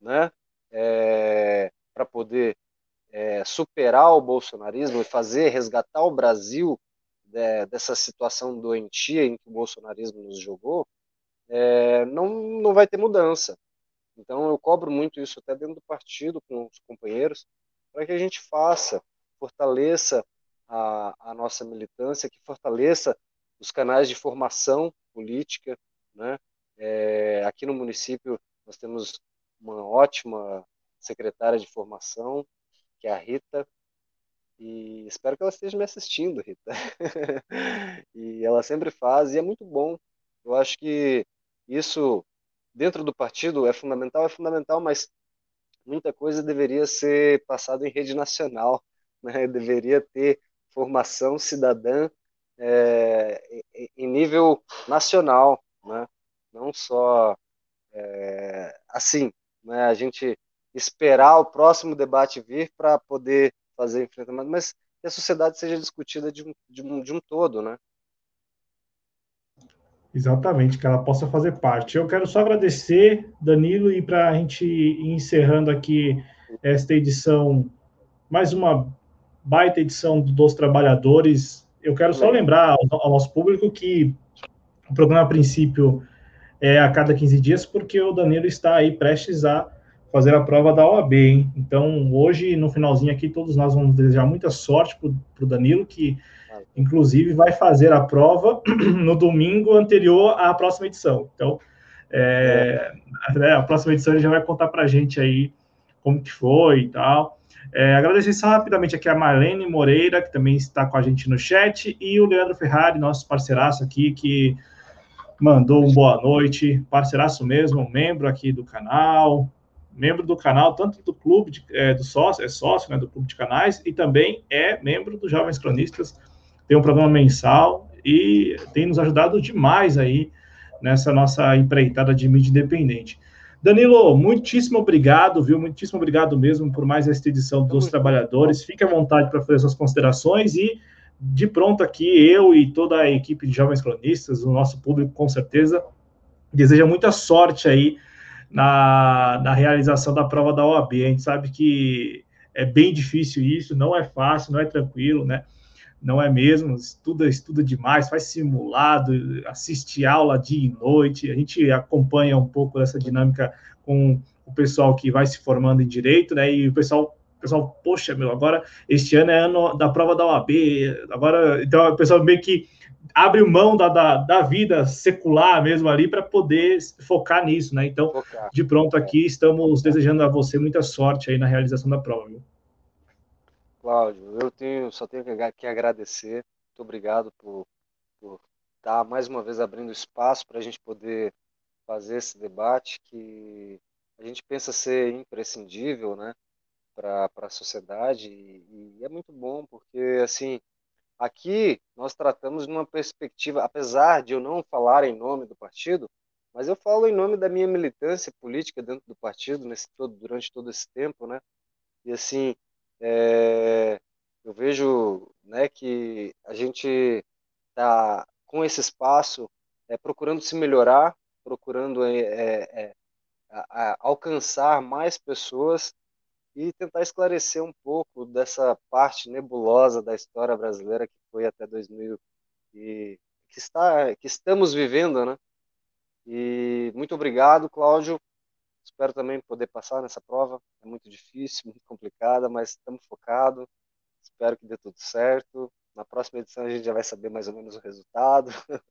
né? É, para poder é, superar o bolsonarismo e fazer resgatar o Brasil é, dessa situação doentia em que o bolsonarismo nos jogou, é, não, não vai ter mudança. Então eu cobro muito isso até dentro do partido com os companheiros, para que a gente faça, fortaleça a, a nossa militância, que fortaleça os canais de formação política, né? É, aqui no município nós temos uma ótima secretária de formação, que é a Rita, e espero que ela esteja me assistindo, Rita. [LAUGHS] e ela sempre faz, e é muito bom. Eu acho que isso, dentro do partido, é fundamental, é fundamental, mas muita coisa deveria ser passada em rede nacional, [LAUGHS] né? deveria ter formação cidadã é, em nível nacional, né? não só é, assim, né? a gente esperar o próximo debate vir para poder fazer enfrentamento, mas que a sociedade seja discutida de um, de um, de um todo, né? Exatamente, que ela possa fazer parte. Eu quero só agradecer, Danilo, e para a gente ir encerrando aqui esta edição, mais uma baita edição dos Trabalhadores. Eu quero só lembrar ao, ao nosso público que o programa, a princípio, é a cada 15 dias, porque o Danilo está aí prestes a fazer a prova da OAB, hein? Então, hoje, no finalzinho aqui, todos nós vamos desejar muita sorte para o Danilo, que inclusive vai fazer a prova [CLEARS THROAT] no domingo anterior à próxima edição. Então, é, é. a próxima edição ele já vai contar para a gente aí como que foi e tal. É, agradecer só rapidamente aqui a Marlene Moreira, que também está com a gente no chat, e o Leandro Ferrari, nosso parceiraço aqui, que mandou um boa noite, parceiraço mesmo, membro aqui do canal, membro do canal, tanto do clube de, é, do sócio, é sócio né, do clube de canais, e também é membro dos Jovens Cronistas, tem um programa mensal e tem nos ajudado demais aí nessa nossa empreitada de mídia independente. Danilo, muitíssimo obrigado, viu? Muitíssimo obrigado mesmo por mais esta edição dos Trabalhadores. Fique à vontade para fazer suas considerações e de pronto aqui eu e toda a equipe de jovens cronistas, o nosso público com certeza deseja muita sorte aí na, na realização da prova da OAB. A gente sabe que é bem difícil isso, não é fácil, não é tranquilo, né? Não é mesmo, estuda, estuda demais, faz simulado, assiste aula dia e noite. A gente acompanha um pouco essa dinâmica com o pessoal que vai se formando em direito, né? E o pessoal o pessoal, poxa, meu, agora este ano é ano da prova da OAB, agora, então o pessoal meio que abre mão da, da, da vida secular mesmo ali para poder focar nisso, né? Então, focar. de pronto aqui, estamos desejando a você muita sorte aí na realização da prova, viu? Cláudio, eu tenho, só tenho que agradecer, muito obrigado por, por estar mais uma vez abrindo espaço para a gente poder fazer esse debate que a gente pensa ser imprescindível, né, para a sociedade e, e é muito bom porque assim Aqui nós tratamos de uma perspectiva, apesar de eu não falar em nome do partido, mas eu falo em nome da minha militância política dentro do partido nesse todo, durante todo esse tempo, né? E assim, é, eu vejo, né, que a gente está com esse espaço é, procurando se melhorar, procurando é, é, alcançar mais pessoas e tentar esclarecer um pouco dessa parte nebulosa da história brasileira que foi até 2000 e que está que estamos vivendo, né? E muito obrigado, Cláudio. Espero também poder passar nessa prova. É muito difícil, muito complicada, mas estamos focados. Espero que dê tudo certo. Na próxima edição a gente já vai saber mais ou menos o resultado. [LAUGHS]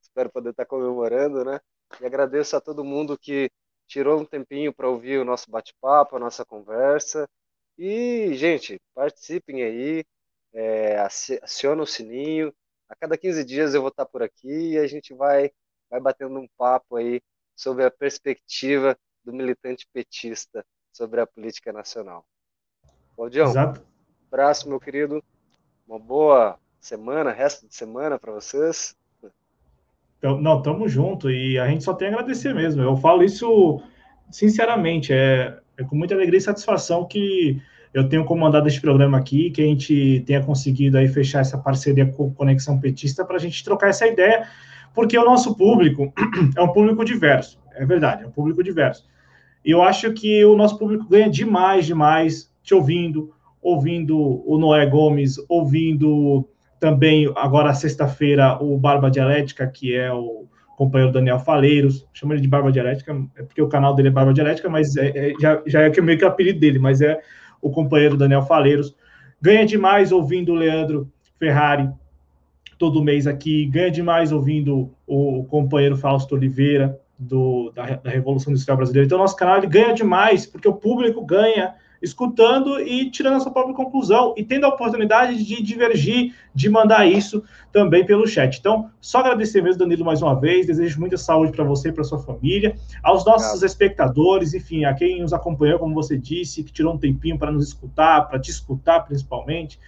Espero poder estar comemorando, né? E agradeço a todo mundo que tirou um tempinho para ouvir o nosso bate-papo, a nossa conversa. E, gente, participem aí, é, aciona o sininho. A cada 15 dias eu vou estar por aqui e a gente vai, vai batendo um papo aí sobre a perspectiva do militante petista sobre a política nacional. Claudião, Exato. abraço, meu querido. Uma boa semana, resto de semana para vocês. Então, não, tamo junto e a gente só tem a agradecer mesmo. Eu falo isso sinceramente, é, é com muita alegria e satisfação que eu tenho comandado este programa aqui, que a gente tenha conseguido aí fechar essa parceria com Conexão Petista para a gente trocar essa ideia, porque o nosso público [CLEARS THROAT] é um público diverso, é verdade, é um público diverso. E eu acho que o nosso público ganha demais, demais te ouvindo, ouvindo o Noé Gomes, ouvindo também, agora, sexta-feira, o Barba Dialética, que é o companheiro Daniel Faleiros, chama ele de Barba Dialética, é porque o canal dele é Barba Dialética, mas é, é, já, já é meio que o apelido dele, mas é o companheiro Daniel Faleiros. Ganha demais ouvindo o Leandro Ferrari todo mês aqui, ganha demais ouvindo o companheiro Fausto Oliveira, do, da, da, Revolução Industrial Brasileira. Então, nosso canal ganha demais, porque o público ganha escutando e tirando a sua própria conclusão e tendo a oportunidade de divergir, de mandar isso também pelo chat. Então, só agradecer mesmo, Danilo, mais uma vez. Desejo muita saúde para você e para sua família, aos nossos Obrigado. espectadores, enfim, a quem nos acompanhou, como você disse, que tirou um tempinho para nos escutar, para te escutar principalmente.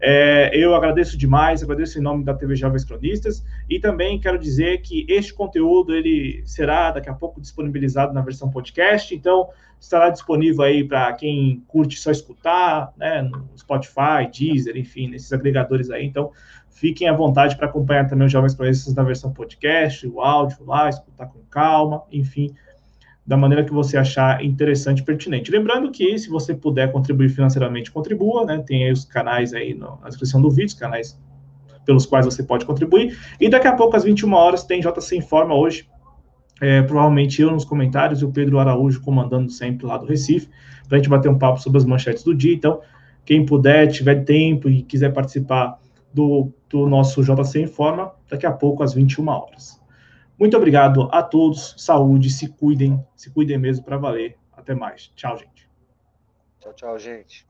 É, eu agradeço demais, agradeço em nome da TV Jovens Cronistas e também quero dizer que este conteúdo ele será daqui a pouco disponibilizado na versão podcast, então estará disponível aí para quem curte só escutar, né, no Spotify, Deezer, enfim, nesses agregadores aí. Então, fiquem à vontade para acompanhar também os Jovens Cronistas na versão podcast, o áudio lá, escutar com calma, enfim, da maneira que você achar interessante e pertinente. Lembrando que, se você puder contribuir financeiramente, contribua, né? Tem aí os canais aí no, na descrição do vídeo, os canais pelos quais você pode contribuir. E daqui a pouco, às 21 horas, tem JC Informa hoje. É, provavelmente eu nos comentários e o Pedro Araújo comandando sempre lá do Recife, para a gente bater um papo sobre as manchetes do dia. Então, quem puder, tiver tempo e quiser participar do, do nosso JC Informa, daqui a pouco, às 21 horas. Muito obrigado a todos. Saúde, se cuidem, se cuidem mesmo para valer. Até mais. Tchau, gente. Tchau, tchau, gente.